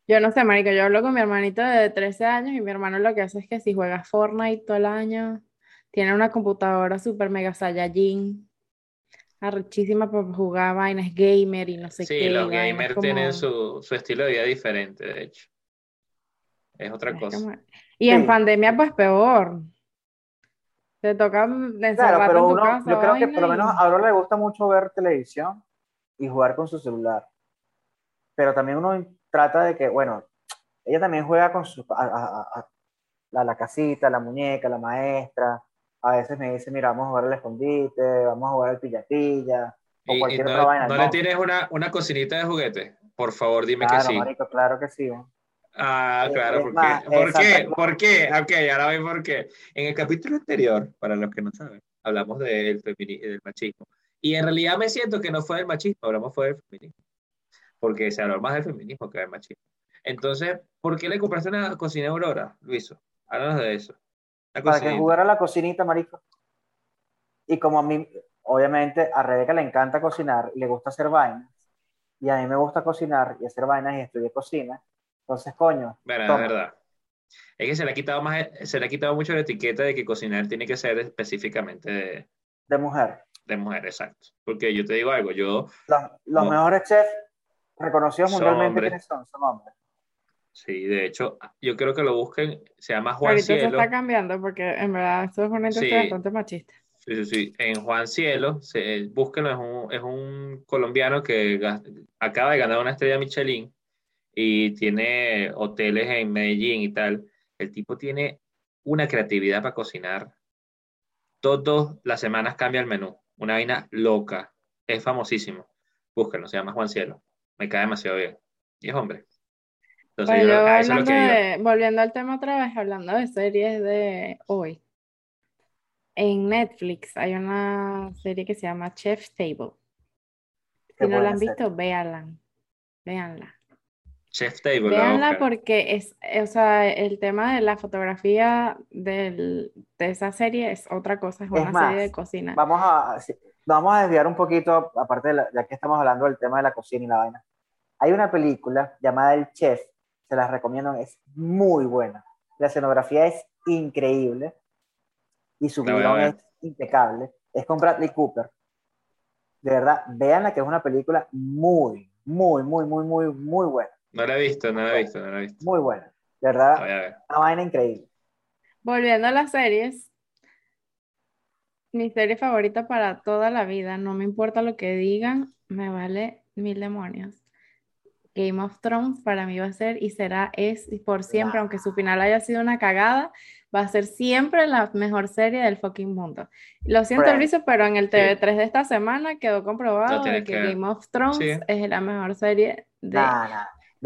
Yo no sé, marica, yo hablo con mi hermanito de 13 años y mi hermano lo que hace es que si juega Fortnite todo el año, tiene una computadora super mega Saiyajin, arrechísima para jugar vainas gamer y no sé Sí, qué. los vainas gamers como- tienen su, su estilo de vida diferente, de hecho. Es otra es cosa. como- Y en Sí. pandemia, pues peor. Te toca Claro, pero en tu uno, casa, yo creo que por lo menos a Aurora le gusta mucho ver televisión y jugar con su celular. Pero también uno trata de que, bueno, ella también juega con su, a, a- a- la, la casita, la muñeca, la maestra. A veces me dice, mira, vamos a jugar al escondite, vamos a jugar al pilla-pilla, o Y, y cualquier no, otra vaina. ¿no le tienes una, una cocinita de juguete? Por favor, dime que Claro, sí. marico, claro que sí. ¿no? Ah, claro, ¿por qué? ¿Por qué? ¿Por qué? Ok, ahora ven por qué. En el capítulo anterior, para los que no saben, hablamos del, del machismo. Y en realidad me siento que no fue del machismo, hablamos fue del feminismo. Porque se habló más del feminismo que del machismo. Entonces, ¿por qué le compraste una cocina a Aurora, Luiso? Háblanos de eso. Una para que cocinita. jugara a la cocinita, marico. Y como a mí, obviamente, a Rebeca le encanta cocinar y le gusta hacer vainas, y a mí me gusta cocinar y hacer vainas y estudié cocina, entonces, coño, Bueno, es toma. verdad. Es que se le ha quitado más, se le ha quitado mucho la etiqueta de que cocinar tiene que ser específicamente de, de mujer. de mujer, exacto. Porque yo te digo algo, yo, Los, los No. mejores chefs reconocidos mundialmente hombres. ¿quiénes son? Son hombres. sí, de hecho, yo creo que lo busquen, se llama Juan Ahorita se Cielo. está cambiando porque en verdad esto es una industria Sí. bastante machista. Sí, sí, sí. En Juan Cielo, se, búsquenlo, es un, es un colombiano que acaba de ganar una estrella Michelin y tiene hoteles en Medellín y tal. El tipo tiene una creatividad para cocinar. Todas las semanas cambia el menú. Una vaina loca. Es famosísimo. Búsquenlo, se llama Juan Cielo. Me cae demasiado bien. Y es hombre. Entonces, Bueno, yo- yo a eso es lo que de, volviendo al tema otra vez, hablando de series de hoy. En Netflix hay una serie que se llama Chef's Table. Si no la han visto, véanla. Véanla. Chef Table. la voy a Véanla buscar. porque es, eh, o sea, el tema de la fotografía del- de esa serie es otra cosa, es Es una más, serie de cocina. Vamos a, vamos a desviar un poquito, aparte de la- ya que estamos hablando del tema de la cocina y la vaina. Hay una película llamada El Chef, se las recomiendo, es muy buena. La escenografía es increíble y su guion es impecable. Es con Bradley Cooper. De verdad, véanla que es una película muy, muy, muy, muy, muy, muy buena. No la he visto, no la he visto, no la he visto. Muy buena. De verdad, voy a ver. una vaina increíble. Volviendo a las series, mi serie favorita para toda la vida, no me importa lo que digan, me vale mil demonios. Game of Thrones para mí va a ser y será, es y por siempre, aunque su final haya sido una cagada, va a ser siempre la mejor serie del fucking mundo. Lo siento. Luiso, pero en el TV3 de esta semana quedó comprobado que. Game of Thrones Sí. es la mejor serie de... Nah, nah.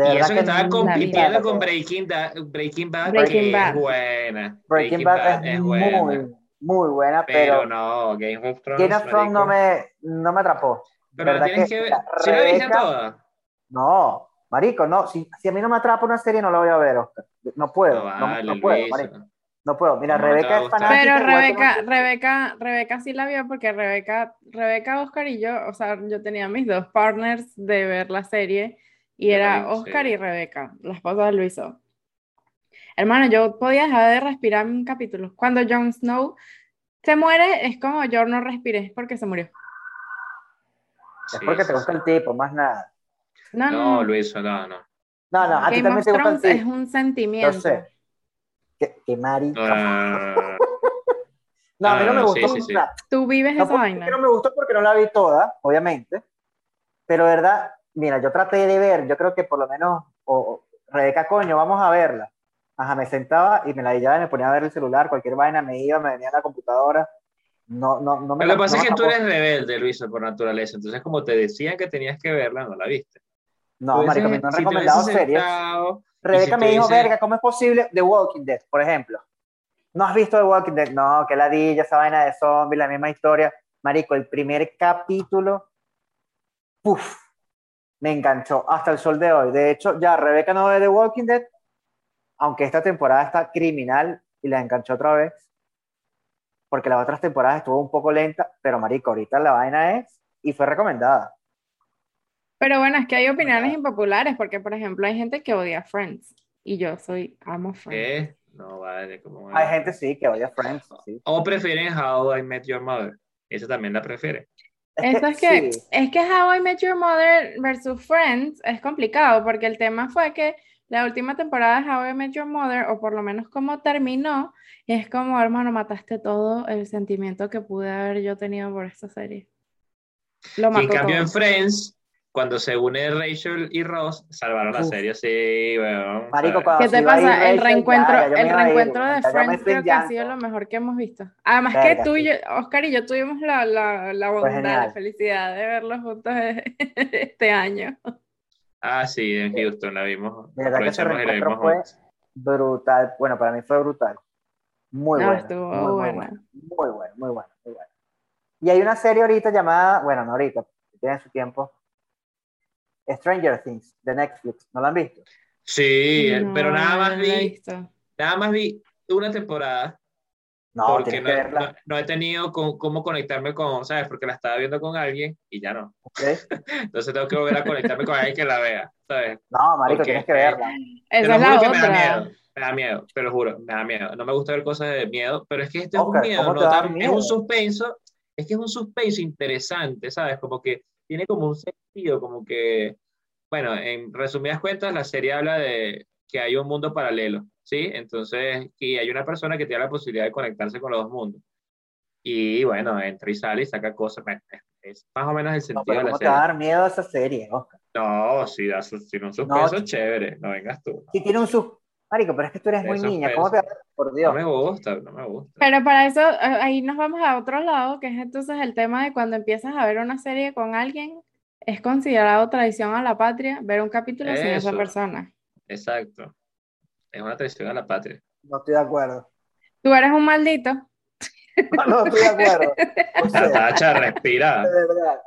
De Y eso que estaba no- compitiendo con Breaking, Da- Breaking Bad, Breaking que Bad. es buena. Breaking Bad es buena. muy, muy buena, Pero pero no, Game of Thrones. Game of Thrones no marico. me, no me atrapó. Pero la ¿verdad tienes que que ver. ¿Sí la viste toda? No, marico, no. Si, si a mí no me atrapa una serie, no la voy a ver, Oscar. No puedo, No no, vale, no puedo, Luis. marico. No puedo. Mira, No, no Rebeca es fanática. Pero que Rebeca. Rebeca, Rebeca sí la vio porque Rebeca, Rebeca, Oscar y yo, o sea, yo tenía mis dos partners de ver la serie y Yo era Oscar sí. y Rebeca, la esposa de Luiso. Hermano, yo podía dejar de respirar un capítulo. Cuando Jon Snow se muere, es como yo no respiré porque se murió. Es Sí, porque sí, te gusta sí. el tipo, más nada. No, no, No, no. Luis, no, no. No, no, a ti también te gusta el Thrones es tipo. un Yo sentimiento. sé. Que, que marico. No, no, a mí no Ah, me no, gustó. sí, sí, sí. o sea, Tú vives no, esa vaina. no me gustó porque no la vi toda, obviamente. Pero verdad, mira, yo traté de ver, yo creo que por lo menos, o, o, Rebeca, coño, vamos a verla. Ajá, me sentaba y me la y me ponía a ver el celular, cualquier vaina, me iba, me venía a la computadora. No, no, no me Pero lo que pasa no es que tú eres rebelde, Luis, por naturaleza. Entonces, como te decían que tenías que verla, no la viste. No, marico, me hubieses- han si recomendado series. sentado Rebeca si me dijo, verga, ¿cómo es posible The Walking Dead, por ejemplo? ¿No has visto The Walking Dead? No, que ladilla, esa vaina de zombies, la misma historia. Marico, el primer capítulo, ¡puf! Me enganchó hasta el sol de hoy. De hecho, ya Rebeca no ve The Walking Dead, aunque esta temporada está criminal y la enganchó otra vez, porque las otras temporadas estuvo un poco lenta, pero marico, ahorita la vaina es, y fue recomendada. Pero bueno, es que hay opiniones impopulares, porque por ejemplo hay gente que odia Friends y yo soy amo Friends. ¿Qué? No, vale, ¿cómo va? Hay gente sí que odia Friends, sí. O prefieren How I Met Your Mother. Esa también la prefiere. Eso es que, sí. es que How I Met Your Mother versus Friends es complicado porque el tema fue que la última temporada de How I Met Your Mother, o por lo menos como terminó, es como, hermano, mataste todo el sentimiento que pude haber yo tenido por esta serie. Lo Y en mató cambio todo. en Friends, cuando se une Rachel y Ross, salvaron la Uf. serie así, weón. Marico, ¿Qué te pasa? El Rachel, reencuentro, ya, ya el a ir, reencuentro de Friends creo que ha sido lo mejor que hemos visto. Además Verga, que tú y sí. yo, Oscar y yo tuvimos la, la, la bondad, la felicidad de verlos juntos este año. Ah, sí, en Houston la vimos. De verdad que ese reencuentro vimos fue juntos. brutal. Bueno, para mí fue brutal. Muy No, bueno. estuvo muy, muy bueno. bueno. Muy bueno, muy bueno, muy bueno. Y hay una serie ahorita llamada, bueno, no ahorita, tiene su tiempo, Stranger Things, de Netflix. ¿No la han visto? Sí, No, pero nada más no vi, nada más vi una temporada No, porque no, que verla. no- no he tenido con- cómo conectarme con, ¿sabes? Porque la estaba viendo con alguien y ya no. Entonces tengo que volver a conectarme con alguien que la vea, ¿sabes? No, marico, Porque, tienes que eh, verla. Te Esa lo es la juro que me da otra. miedo, me da miedo, te lo juro, me da miedo. No me gusta ver cosas de miedo, pero es que este es Oscar, un miedo, ¿cómo no tan- es miedo? un suspenso, es que es un suspenso interesante, ¿sabes? Como que tiene como un sentido, como que, bueno, en resumidas cuentas, la serie habla de que hay un mundo paralelo, ¿sí? Entonces, y hay una persona que tiene la posibilidad de conectarse con los dos mundos. Y bueno, entra y sale y saca cosas. Es- más o menos el No, sentido pero de la ¿cómo te va a serie. dar miedo esa serie, Oscar? No, si da si un suspenso No. chévere, no vengas tú. Si tiene un sus... Marico, pero es que tú eres muy niña. ¿Cómo te va a dar? Por No Dios. me gusta, no me gusta. Pero para eso, eh, ahí nos vamos a otro lado, que es entonces el tema de cuando empiezas a ver una serie con alguien, es considerado traición a la patria ver un capítulo sin esa persona. Exacto. Es una traición a la patria. No estoy de acuerdo. Tú eres un maldito. No, no estoy de acuerdo. O sea, Natacha, respira. de verdad.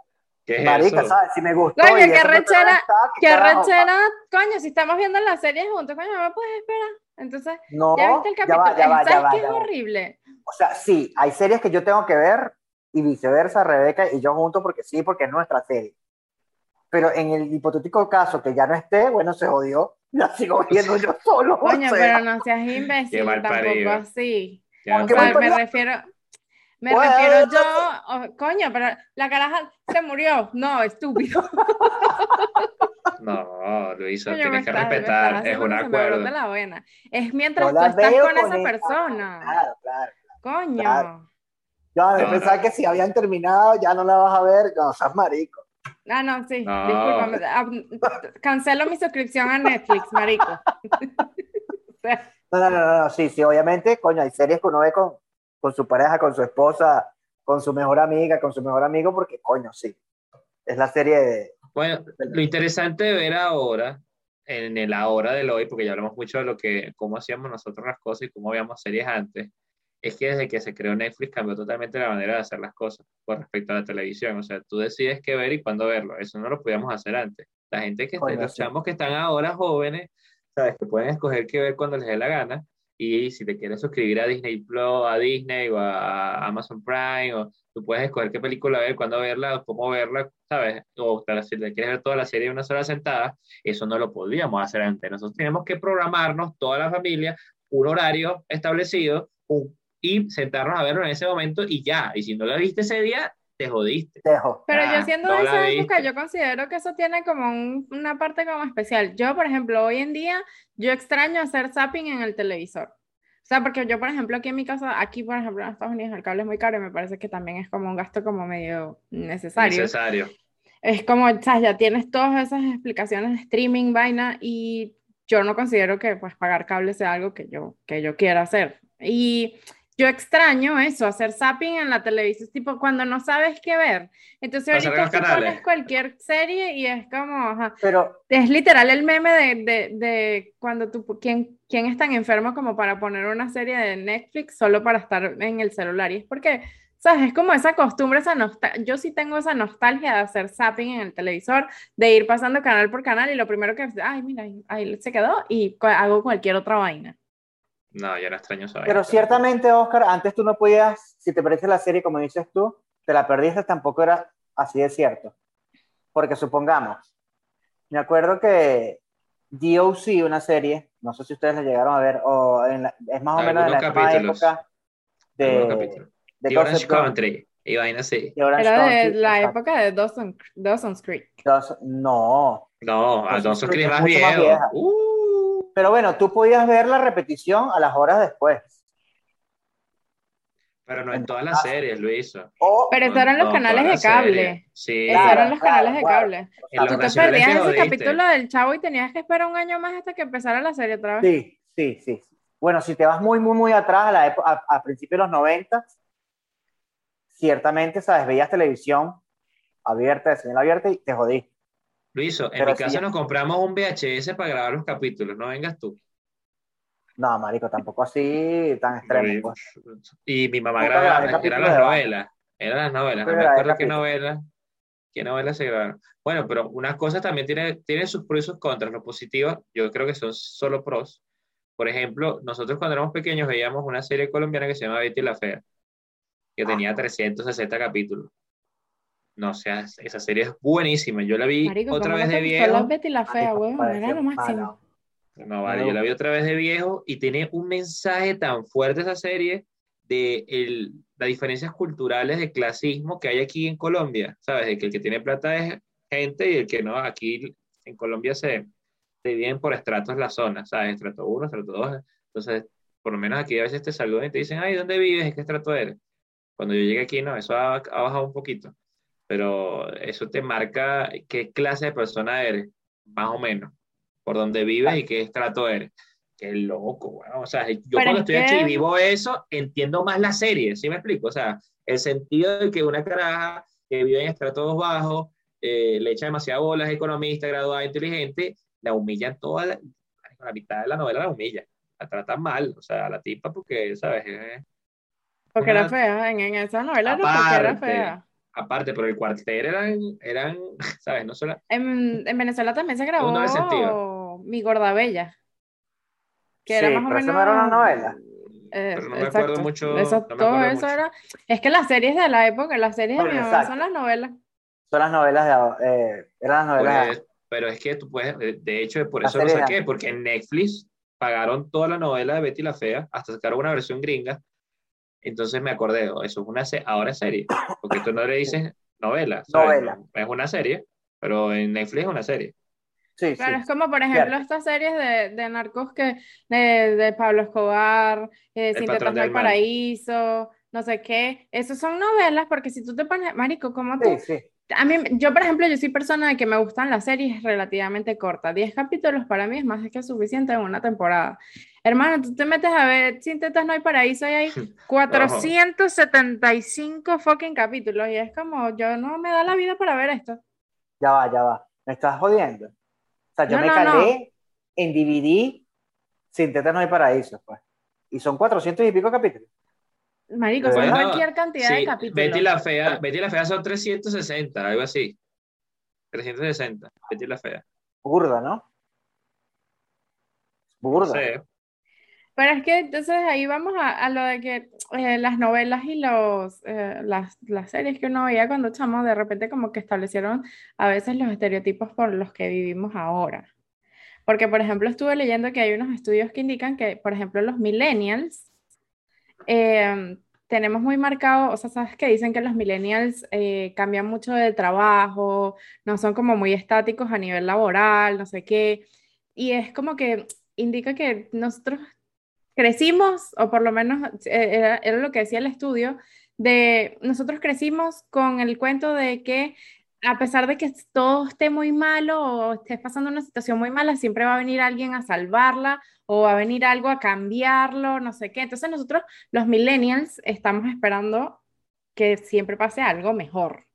¿Qué es Marica, eso? ¿sabes? Si me gustó. Coño, qué persona rechera- Qué carajo? rechera, coño, si estamos viendo la serie juntos, coño, no me puedes esperar. Entonces, No, ya viste el ya capítulo. va, ya va, ¿Sabes ya va, qué es ya va. horrible? O sea, sí, hay series que yo tengo que ver y viceversa, Rebeca y yo juntos, porque sí, porque es nuestra serie. pero en el hipotético caso que ya no esté, bueno, se jodió. La sigo viendo yo solo. o Coño, sea. pero no seas imbécil, Qué mal tampoco así. Ya, O Qué sea, me refiero, me Bueno, refiero yo, oh, coño, pero la caraja se murió. No, estúpido. No, Luisa, tienes que estás- respetar, es un acuerdo. la. Es mientras tú estás con esa persona. Claro, claro. Coño. Claro. Yo No, pensaba no. que si habían terminado ya no la vas a ver, no seas marico. Ah, no, sí, No. discúlpame. Ah, Cancelo mi suscripción a Netflix, marico. No, no, no, no, sí, sí, obviamente, coño, hay series que uno ve con, con su pareja, con su esposa, con su mejor amiga, con su mejor amigo, porque, coño, sí. Es la serie de... Bueno, lo interesante de ver ahora, en el ahora del hoy, porque ya hablamos mucho de lo que, cómo hacíamos nosotros las cosas y cómo veíamos series antes, es que desde que se creó Netflix cambió totalmente la manera de hacer las cosas con respecto a la televisión. O sea, tú decides qué ver y cuándo verlo. Eso no lo podíamos hacer antes. La gente que, Coño, los chamos que están ahora jóvenes, sabes, que pueden escoger qué ver cuando les dé la gana. Y si te quieres suscribir a Disney Plus, a Disney o a Amazon Prime, o tú puedes escoger qué película ver, cuándo verla, cómo verla, ¿sabes? O si te quieres ver toda la serie en una sola sentada, eso no lo podíamos hacer antes. Nosotros teníamos que programarnos, toda la familia, un horario establecido un- y sentarnos a verlo en ese momento y ya. Y si no la viste ese día, te jodiste. Tejo. Pero Ah, yo siendo no de esa época, viste. yo considero que eso tiene como un- una parte como especial. Yo, por ejemplo, hoy en día, yo extraño hacer zapping en el televisor. O sea, porque yo, por ejemplo, aquí en mi casa, aquí, por ejemplo, en Estados Unidos, el cable es muy caro y me parece que también es como un gasto como medio necesario. Necesario. Es como, o sea, ya tienes todas esas explicaciones de streaming, vaina, y yo no considero que pues pagar cable sea algo que yo, que yo quiera hacer. Y yo extraño eso, hacer zapping en la televisión, tipo cuando no sabes qué ver. Entonces Pasar ahorita tú pones cualquier serie y es como, ajá, Pero, es literal el meme de, de, de cuando tú, ¿quién, quién es tan enfermo como para poner una serie de Netflix solo para estar en el celular? Y es porque, ¿sabes? Es como esa costumbre, esa nostalgia. Yo sí tengo esa nostalgia de hacer zapping en el televisor, de ir pasando canal por canal y lo primero que, ay, mira, ahí, ahí se quedó y hago cualquier otra vaina. No, yo no extraño esa pero ciertamente, Oscar, antes tú no podías, si te parece la serie, como dices tú, te la perdiste, tampoco era así de cierto. Porque supongamos, me acuerdo que DOC, una serie, no sé si ustedes la llegaron a ver, o en la- es más o menos de la misma época de, de The Orange Country y vaina así. Era de la exacto. época de Dawson, Dawson's Creek. Dos- no, No, Dawson's Alonso Creek Creed es más mucho más viejo. vieja. Uh, pero bueno, tú podías ver la repetición a las horas después. pero no en todas las series lo hizo. O, Pero No esos eran los canales de cable. Sí. Claro, eran los claro, canales de cable. Tú te perdías ese jodiste. capítulo del Chavo y tenías que esperar un año más hasta que empezara la serie otra vez. Sí, sí, sí. Bueno, si te vas muy, muy, muy atrás, a, la epo- a, a principios de los 90, ciertamente, ¿sabes? Veías televisión abierta, de señal abierta y te jodiste. Luiso, en Pero mi casa nos compramos un VHS para grabar los capítulos, no vengas tú. No, marico, tampoco así tan extremo. pues. Y mi mamá grababa, eran las novelas, eran las novelas, no me acuerdo qué novelas, qué novelas se grabaron. Bueno, pero unas cosas también tiene, tiene sus pros y sus contras. Lo positivo, yo creo que son solo pros. Por ejemplo, nosotros cuando éramos pequeños veíamos una serie colombiana que se llama Betty la Fea, que tenía Ah. 360 capítulos. No, o sea, esa serie es buenísima. Yo la vi Marico, otra ¿cómo vez no de gustó la viejo. Betty la fea, Marico, weón? parecía Era lo máximo. malo. No, vale, No. yo la vi otra vez de viejo y tiene un mensaje tan fuerte esa serie de el, las diferencias culturales de clasismo que hay aquí en Colombia, ¿sabes? De que el que tiene plata es gente y el que no, aquí en Colombia se, se dividen por estratos las zonas, ¿sabes? Estrato 1, estrato 2. Entonces, por lo menos aquí a veces te saludan y te dicen, ay, ¿dónde vives? ¿En qué estrato eres? Cuando yo llegué aquí, no, eso ha, ha bajado un poquito, pero eso te marca qué clase de persona eres, más o menos por dónde vives y qué estrato eres. Qué loco, weón. O sea, yo Pero cuando es estoy aquí y vivo eso, entiendo más la serie, ¿sí me explico? O sea, el sentido de que una caraja que vive en estratos bajos, eh, le echa demasiadas bolas, es economista, graduada, inteligente, la humillan toda la, la mitad de la novela la humilla, la tratan mal, o sea, a la tipa porque, ¿sabes? Eh, Porque era fea, en, en esa novela era porque era fea. Aparte, pero el cuartel eran, eran ¿sabes? No solo... En, en Venezuela también se grabó. Mi Gorda Bella. Que era más o eso menos. no era una novela. Eh, Pero no me acuerdo mucho, Eso, no me todo acuerdo eso mucho. era. Es que las series de la época, las series de mi mamá son las novelas. Son las novelas de, eh, eran las novelas Pues, pero es que tú puedes, de- hecho, por eso lo serie de saqué, porque en Netflix pagaron toda la novela de Betty la Fea, hasta sacaron una versión gringa. Entonces me acordé, oh, eso es una se- ahora es serie, porque tú no le dices novela, ¿sabes? Novela. No, es una serie, pero en Netflix es una serie. Sí, Claro, sí. es como por ejemplo Cierto. estas series de, de narcos que de, de Pablo Escobar, eh, Sin tetas del paraíso, no sé qué. Esos son novelas porque si tú te pones, marico, como tú, Sí, sí. A mí, yo por ejemplo, yo soy persona de que me gustan las series relativamente cortas. 10 capítulos para mí es más que suficiente en una temporada. Hermano, tú te metes a ver Sin tetas no hay paraíso y hay 475 fucking capítulos y es como, yo no me da la vida para ver esto. Ya va, ya va. Me estás jodiendo. O sea, yo No, me no, calé en DVD Sin tetas no hay paraíso, pues. Y son 400 y pico capítulos. Marico, son cualquier cantidad de Sí, capítulos. Betty la Fea, Betty la Fea son 360, algo así. 360, Betty la Fea. Burda, ¿no? Burda. No sé. Pero es que entonces ahí vamos a, a lo de que eh, las novelas y los, eh, las, las series que uno veía cuando chamo, de repente como que establecieron a veces los estereotipos por los que vivimos ahora. Porque, por ejemplo, estuve leyendo que hay unos estudios que indican que, por ejemplo, los millennials eh, tenemos muy marcado, o sea, sabes que dicen que los millennials eh, cambian mucho de trabajo, no son como muy estáticos a nivel laboral, no sé qué. Y es como que indica que nosotros crecimos, o por lo menos eh, era, era lo que decía el estudio, de nosotros crecimos con el cuento de que a pesar de que todo esté muy malo o estés pasando una situación muy mala, siempre va a venir alguien a salvarla o va a venir algo a cambiarlo, no sé qué. Entonces nosotros, los millennials, estamos esperando que siempre pase algo mejor.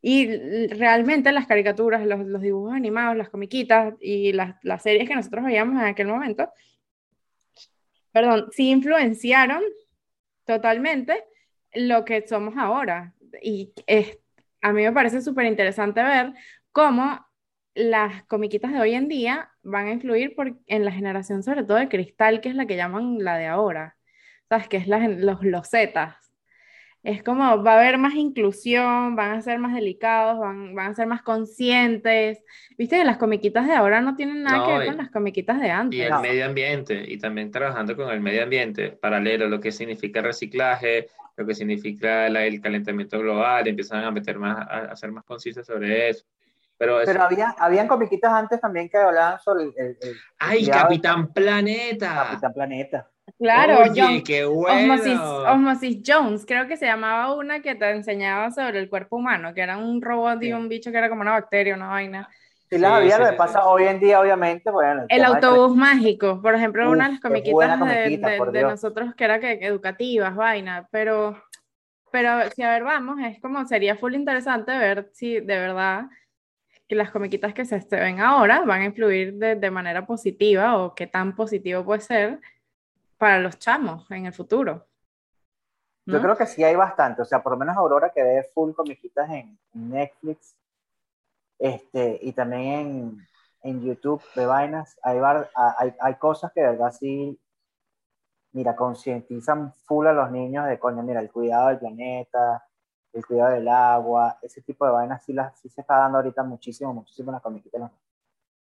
Y realmente las caricaturas, los, los dibujos animados, las comiquitas y las, las series que nosotros veíamos en aquel momento, perdón, sí influenciaron totalmente lo que somos ahora. Y es, a mí me parece súper interesante ver cómo las comiquitas de hoy en día van a influir por, en la generación, sobre todo de cristal, que es la que llaman la de ahora. ¿Sabes? Que es la, los, los Zetas. Es como va a haber más inclusión, van a ser más delicados, van, van a ser más conscientes. Viste que las comiquitas de ahora no tienen nada No, que ver y- con las comiquitas de antes. Y el No. medio ambiente, y también trabajando con el medio ambiente, paralelo, lo que significa reciclaje, lo que significa la- el calentamiento global, empiezan a meter más, a, a ser más concisas sobre eso. Pero, eso- Pero había, habían comiquitas antes también que hablaban sobre el, el- el ¡ay, Capitán Planeta! Capitán Planeta. Claro, Oye, John- qué bueno. Osmosis, Osmosis Jones, creo que se llamaba una que te enseñaba sobre el cuerpo humano, que era un robot y un bicho que era como una bacteria, una vaina. Sí, las Sí, había, sí, lo que sí, pasa sí. hoy en día, obviamente, bueno, El de- autobús mágico, por ejemplo, una de las comiquitas de, nosotros que era que, educativas, vaina, pero, pero si a ver, vamos, es como sería full interesante ver si de verdad que las comiquitas que se, se ven ahora van a influir de, de manera positiva o qué tan positivo puede ser para los chamos en el futuro. Yo ¿no? creo que sí hay bastante, o sea, por lo menos Aurora que ve full comiquitas en Netflix, este, y también en, en YouTube de vainas, hay, var- hay, hay cosas que de verdad sí, mira, concientizan full a los niños de, coño, mira, el cuidado del planeta, el cuidado del agua, ese tipo de vainas sí, las, sí se está dando ahorita muchísimo, muchísimo en las comiquitas.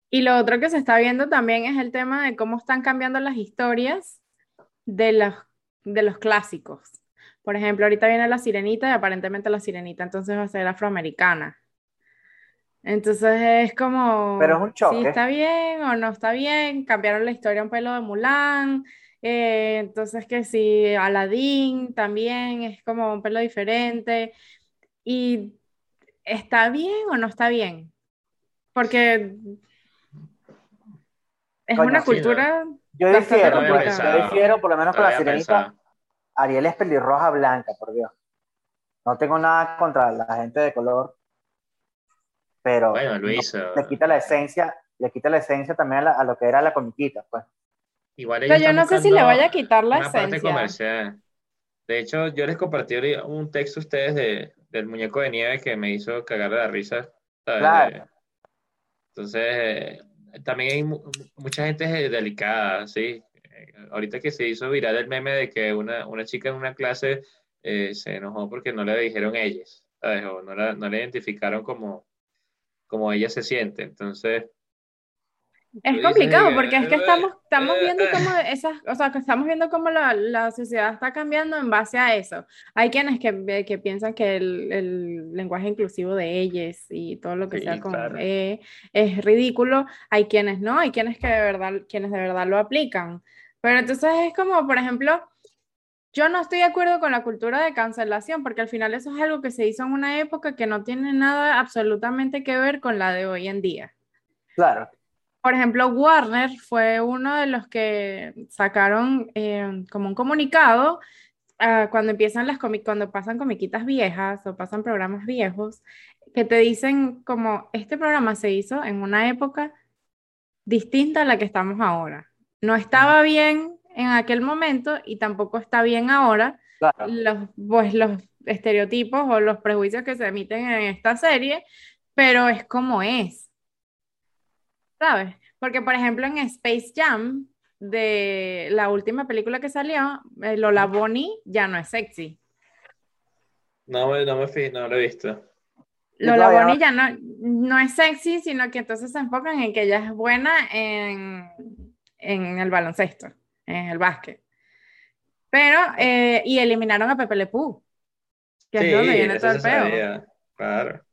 Y lo otro que se está viendo también es el tema de cómo están cambiando las historias de los, de los clásicos. Por ejemplo, ahorita viene la sirenita y aparentemente la sirenita entonces va a ser afroamericana. Entonces es como, Pero es un choque. si está bien o no está bien, cambiaron la historia un pelo de Mulan, eh, entonces que si Aladdin también es como un pelo diferente, y ¿está bien o no está bien? Porque es Coño, una sí, cultura Yo difiero, No pues, yo difiero por lo menos No con la sirenita. pensado. Ariel es pelirroja blanca, por Dios. No tengo nada contra la gente de color, pero Bueno, Luis, le quita la esencia, le quita la esencia también a, la- a lo que era la comiquita, pues. igual Pero yo no sé si le vaya a quitar la una parte esencia. comercial. De hecho, yo les compartí un texto a ustedes de, del muñeco de nieve que me hizo cagar de la risa. ¿sabes? Claro. Entonces, eh, también hay mu- mucha gente delicada, ¿sí? Eh, Ahorita que se hizo viral el meme de que una, una chica en una clase eh, se enojó porque no le dijeron ellas. ¿sabes? O no la, no la identificaron como, como ella se siente. Entonces, Es complicado porque es que estamos, estamos viendo cómo esas, o sea, que estamos viendo cómo la, la sociedad está cambiando en base a eso. Hay quienes que, que piensan que el, el, lenguaje inclusivo de ellos y todo lo que Sí, sea con claro. E es ridículo. Hay quienes no, hay quienes que de verdad, quienes de verdad lo aplican. Pero entonces es como, por ejemplo, yo no estoy de acuerdo con la cultura de cancelación porque al final eso es algo que se hizo en una época que no tiene nada absolutamente que ver con la de hoy en día. Claro. Por ejemplo, Warner fue uno de los que sacaron eh, como un comunicado ah, cuando empiezan las comi- cuando pasan comiquitas viejas o pasan programas viejos, que te dicen como este programa se hizo en una época distinta a la que estamos ahora. No estaba bien en aquel momento y tampoco está bien ahora Claro. los, pues, los estereotipos o los prejuicios que se emiten en esta serie, pero es como es. ¿Sabes? Porque, por ejemplo, en Space Jam, de la última película que salió, eh, Lola Bonnie ya no es sexy. no me, no me fijé, no lo he visto. Lola Bonnie ya no, no es sexy, sino que entonces se enfocan en que ella es buena en, en el baloncesto, en el básquet. Pero, eh, y eliminaron a Pepe Le Pew, que es donde viene todo el peo. Claro.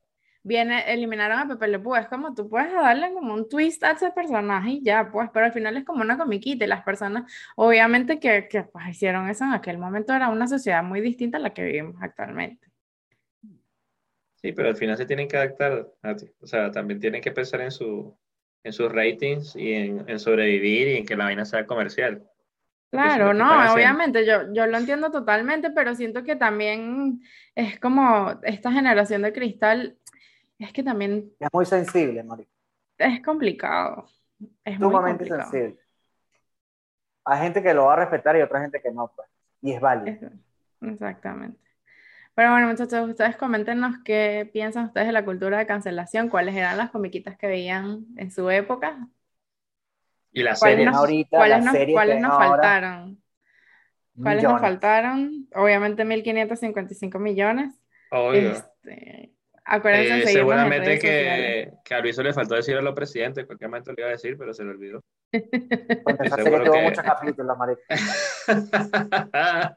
Viene, eliminaron a Pepe Le Pew, es como tú puedes darle como un twist a ese personaje y ya, pues, pero al final es como una comiquita y las personas, obviamente que, que pues, hicieron eso en aquel momento era una sociedad muy distinta a la que vivimos actualmente. Sí, pero al final se tienen que adaptar, a ti. o sea, también tienen que pensar en su, en sus ratings y en, en sobrevivir y en que la vaina sea comercial. Claro, no, obviamente, yo, yo lo entiendo totalmente, pero siento que también es como esta generación de cristal, es que también Es muy sensible, Mari. es complicado, es muy Sumamente complicado. sensible. Hay gente que lo va a respetar y otra gente que no, pues. Y es válido. Exactamente. Pero bueno, muchachos, ustedes coméntenos qué piensan ustedes de la cultura de cancelación, cuáles eran las comiquitas que veían en su época, Y la cuáles serie, nos, ahorita, cuáles las nos- series cuáles nos ahora, faltaron, cuáles nos faltaron, obviamente 1555 millones. obvio. Este, acuérdense Eh, seguramente que, que a Luis le faltó decir a los presidentes, en cualquier momento le iba a decir, pero se le olvidó. Esa serie seguro tuvo que- muchos capítulos, Mari.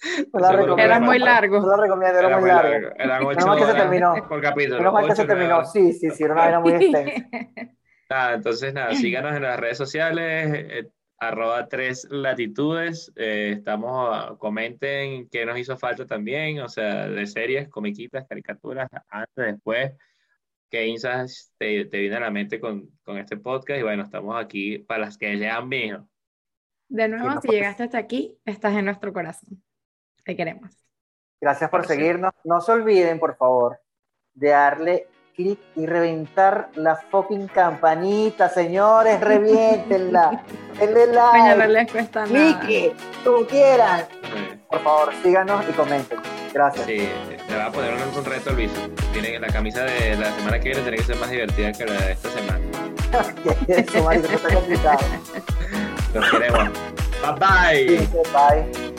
Seguro la. Era muy largo. No la recomiendo, era, Era muy largo. largo. Eran ocho mal que se terminó. por capítulo. Menos mal que ocho, se terminó. Sí, sí, sí, era una vaina muy extensa. Nada, entonces nada, síganos en las redes sociales, eh, arroba tres latitudes, eh, estamos, ah, comenten qué nos hizo falta también, o sea, de series, comiquitas, caricaturas, antes, después, qué insights te, te viene a la mente con, con este podcast, y bueno, estamos aquí para las que ya han visto. De nuevo, si puede llegaste hasta aquí, estás en nuestro corazón. Te queremos. Gracias por seguirnos. No se olviden, por favor, de darle clic y reventar la fucking campanita, señores. Reviéntenla. Denle Coño, no like. les cuesta nada. Clique, como quieran. Sí, Por favor, síganos y comenten. Gracias. sí, le va a poner un, un reto Luis. Tiene, la camisa de la semana que viene tiene que ser más divertida que la de esta semana. Eso, está complicado. Los queremos. Bye bye. Cuídense, Bye.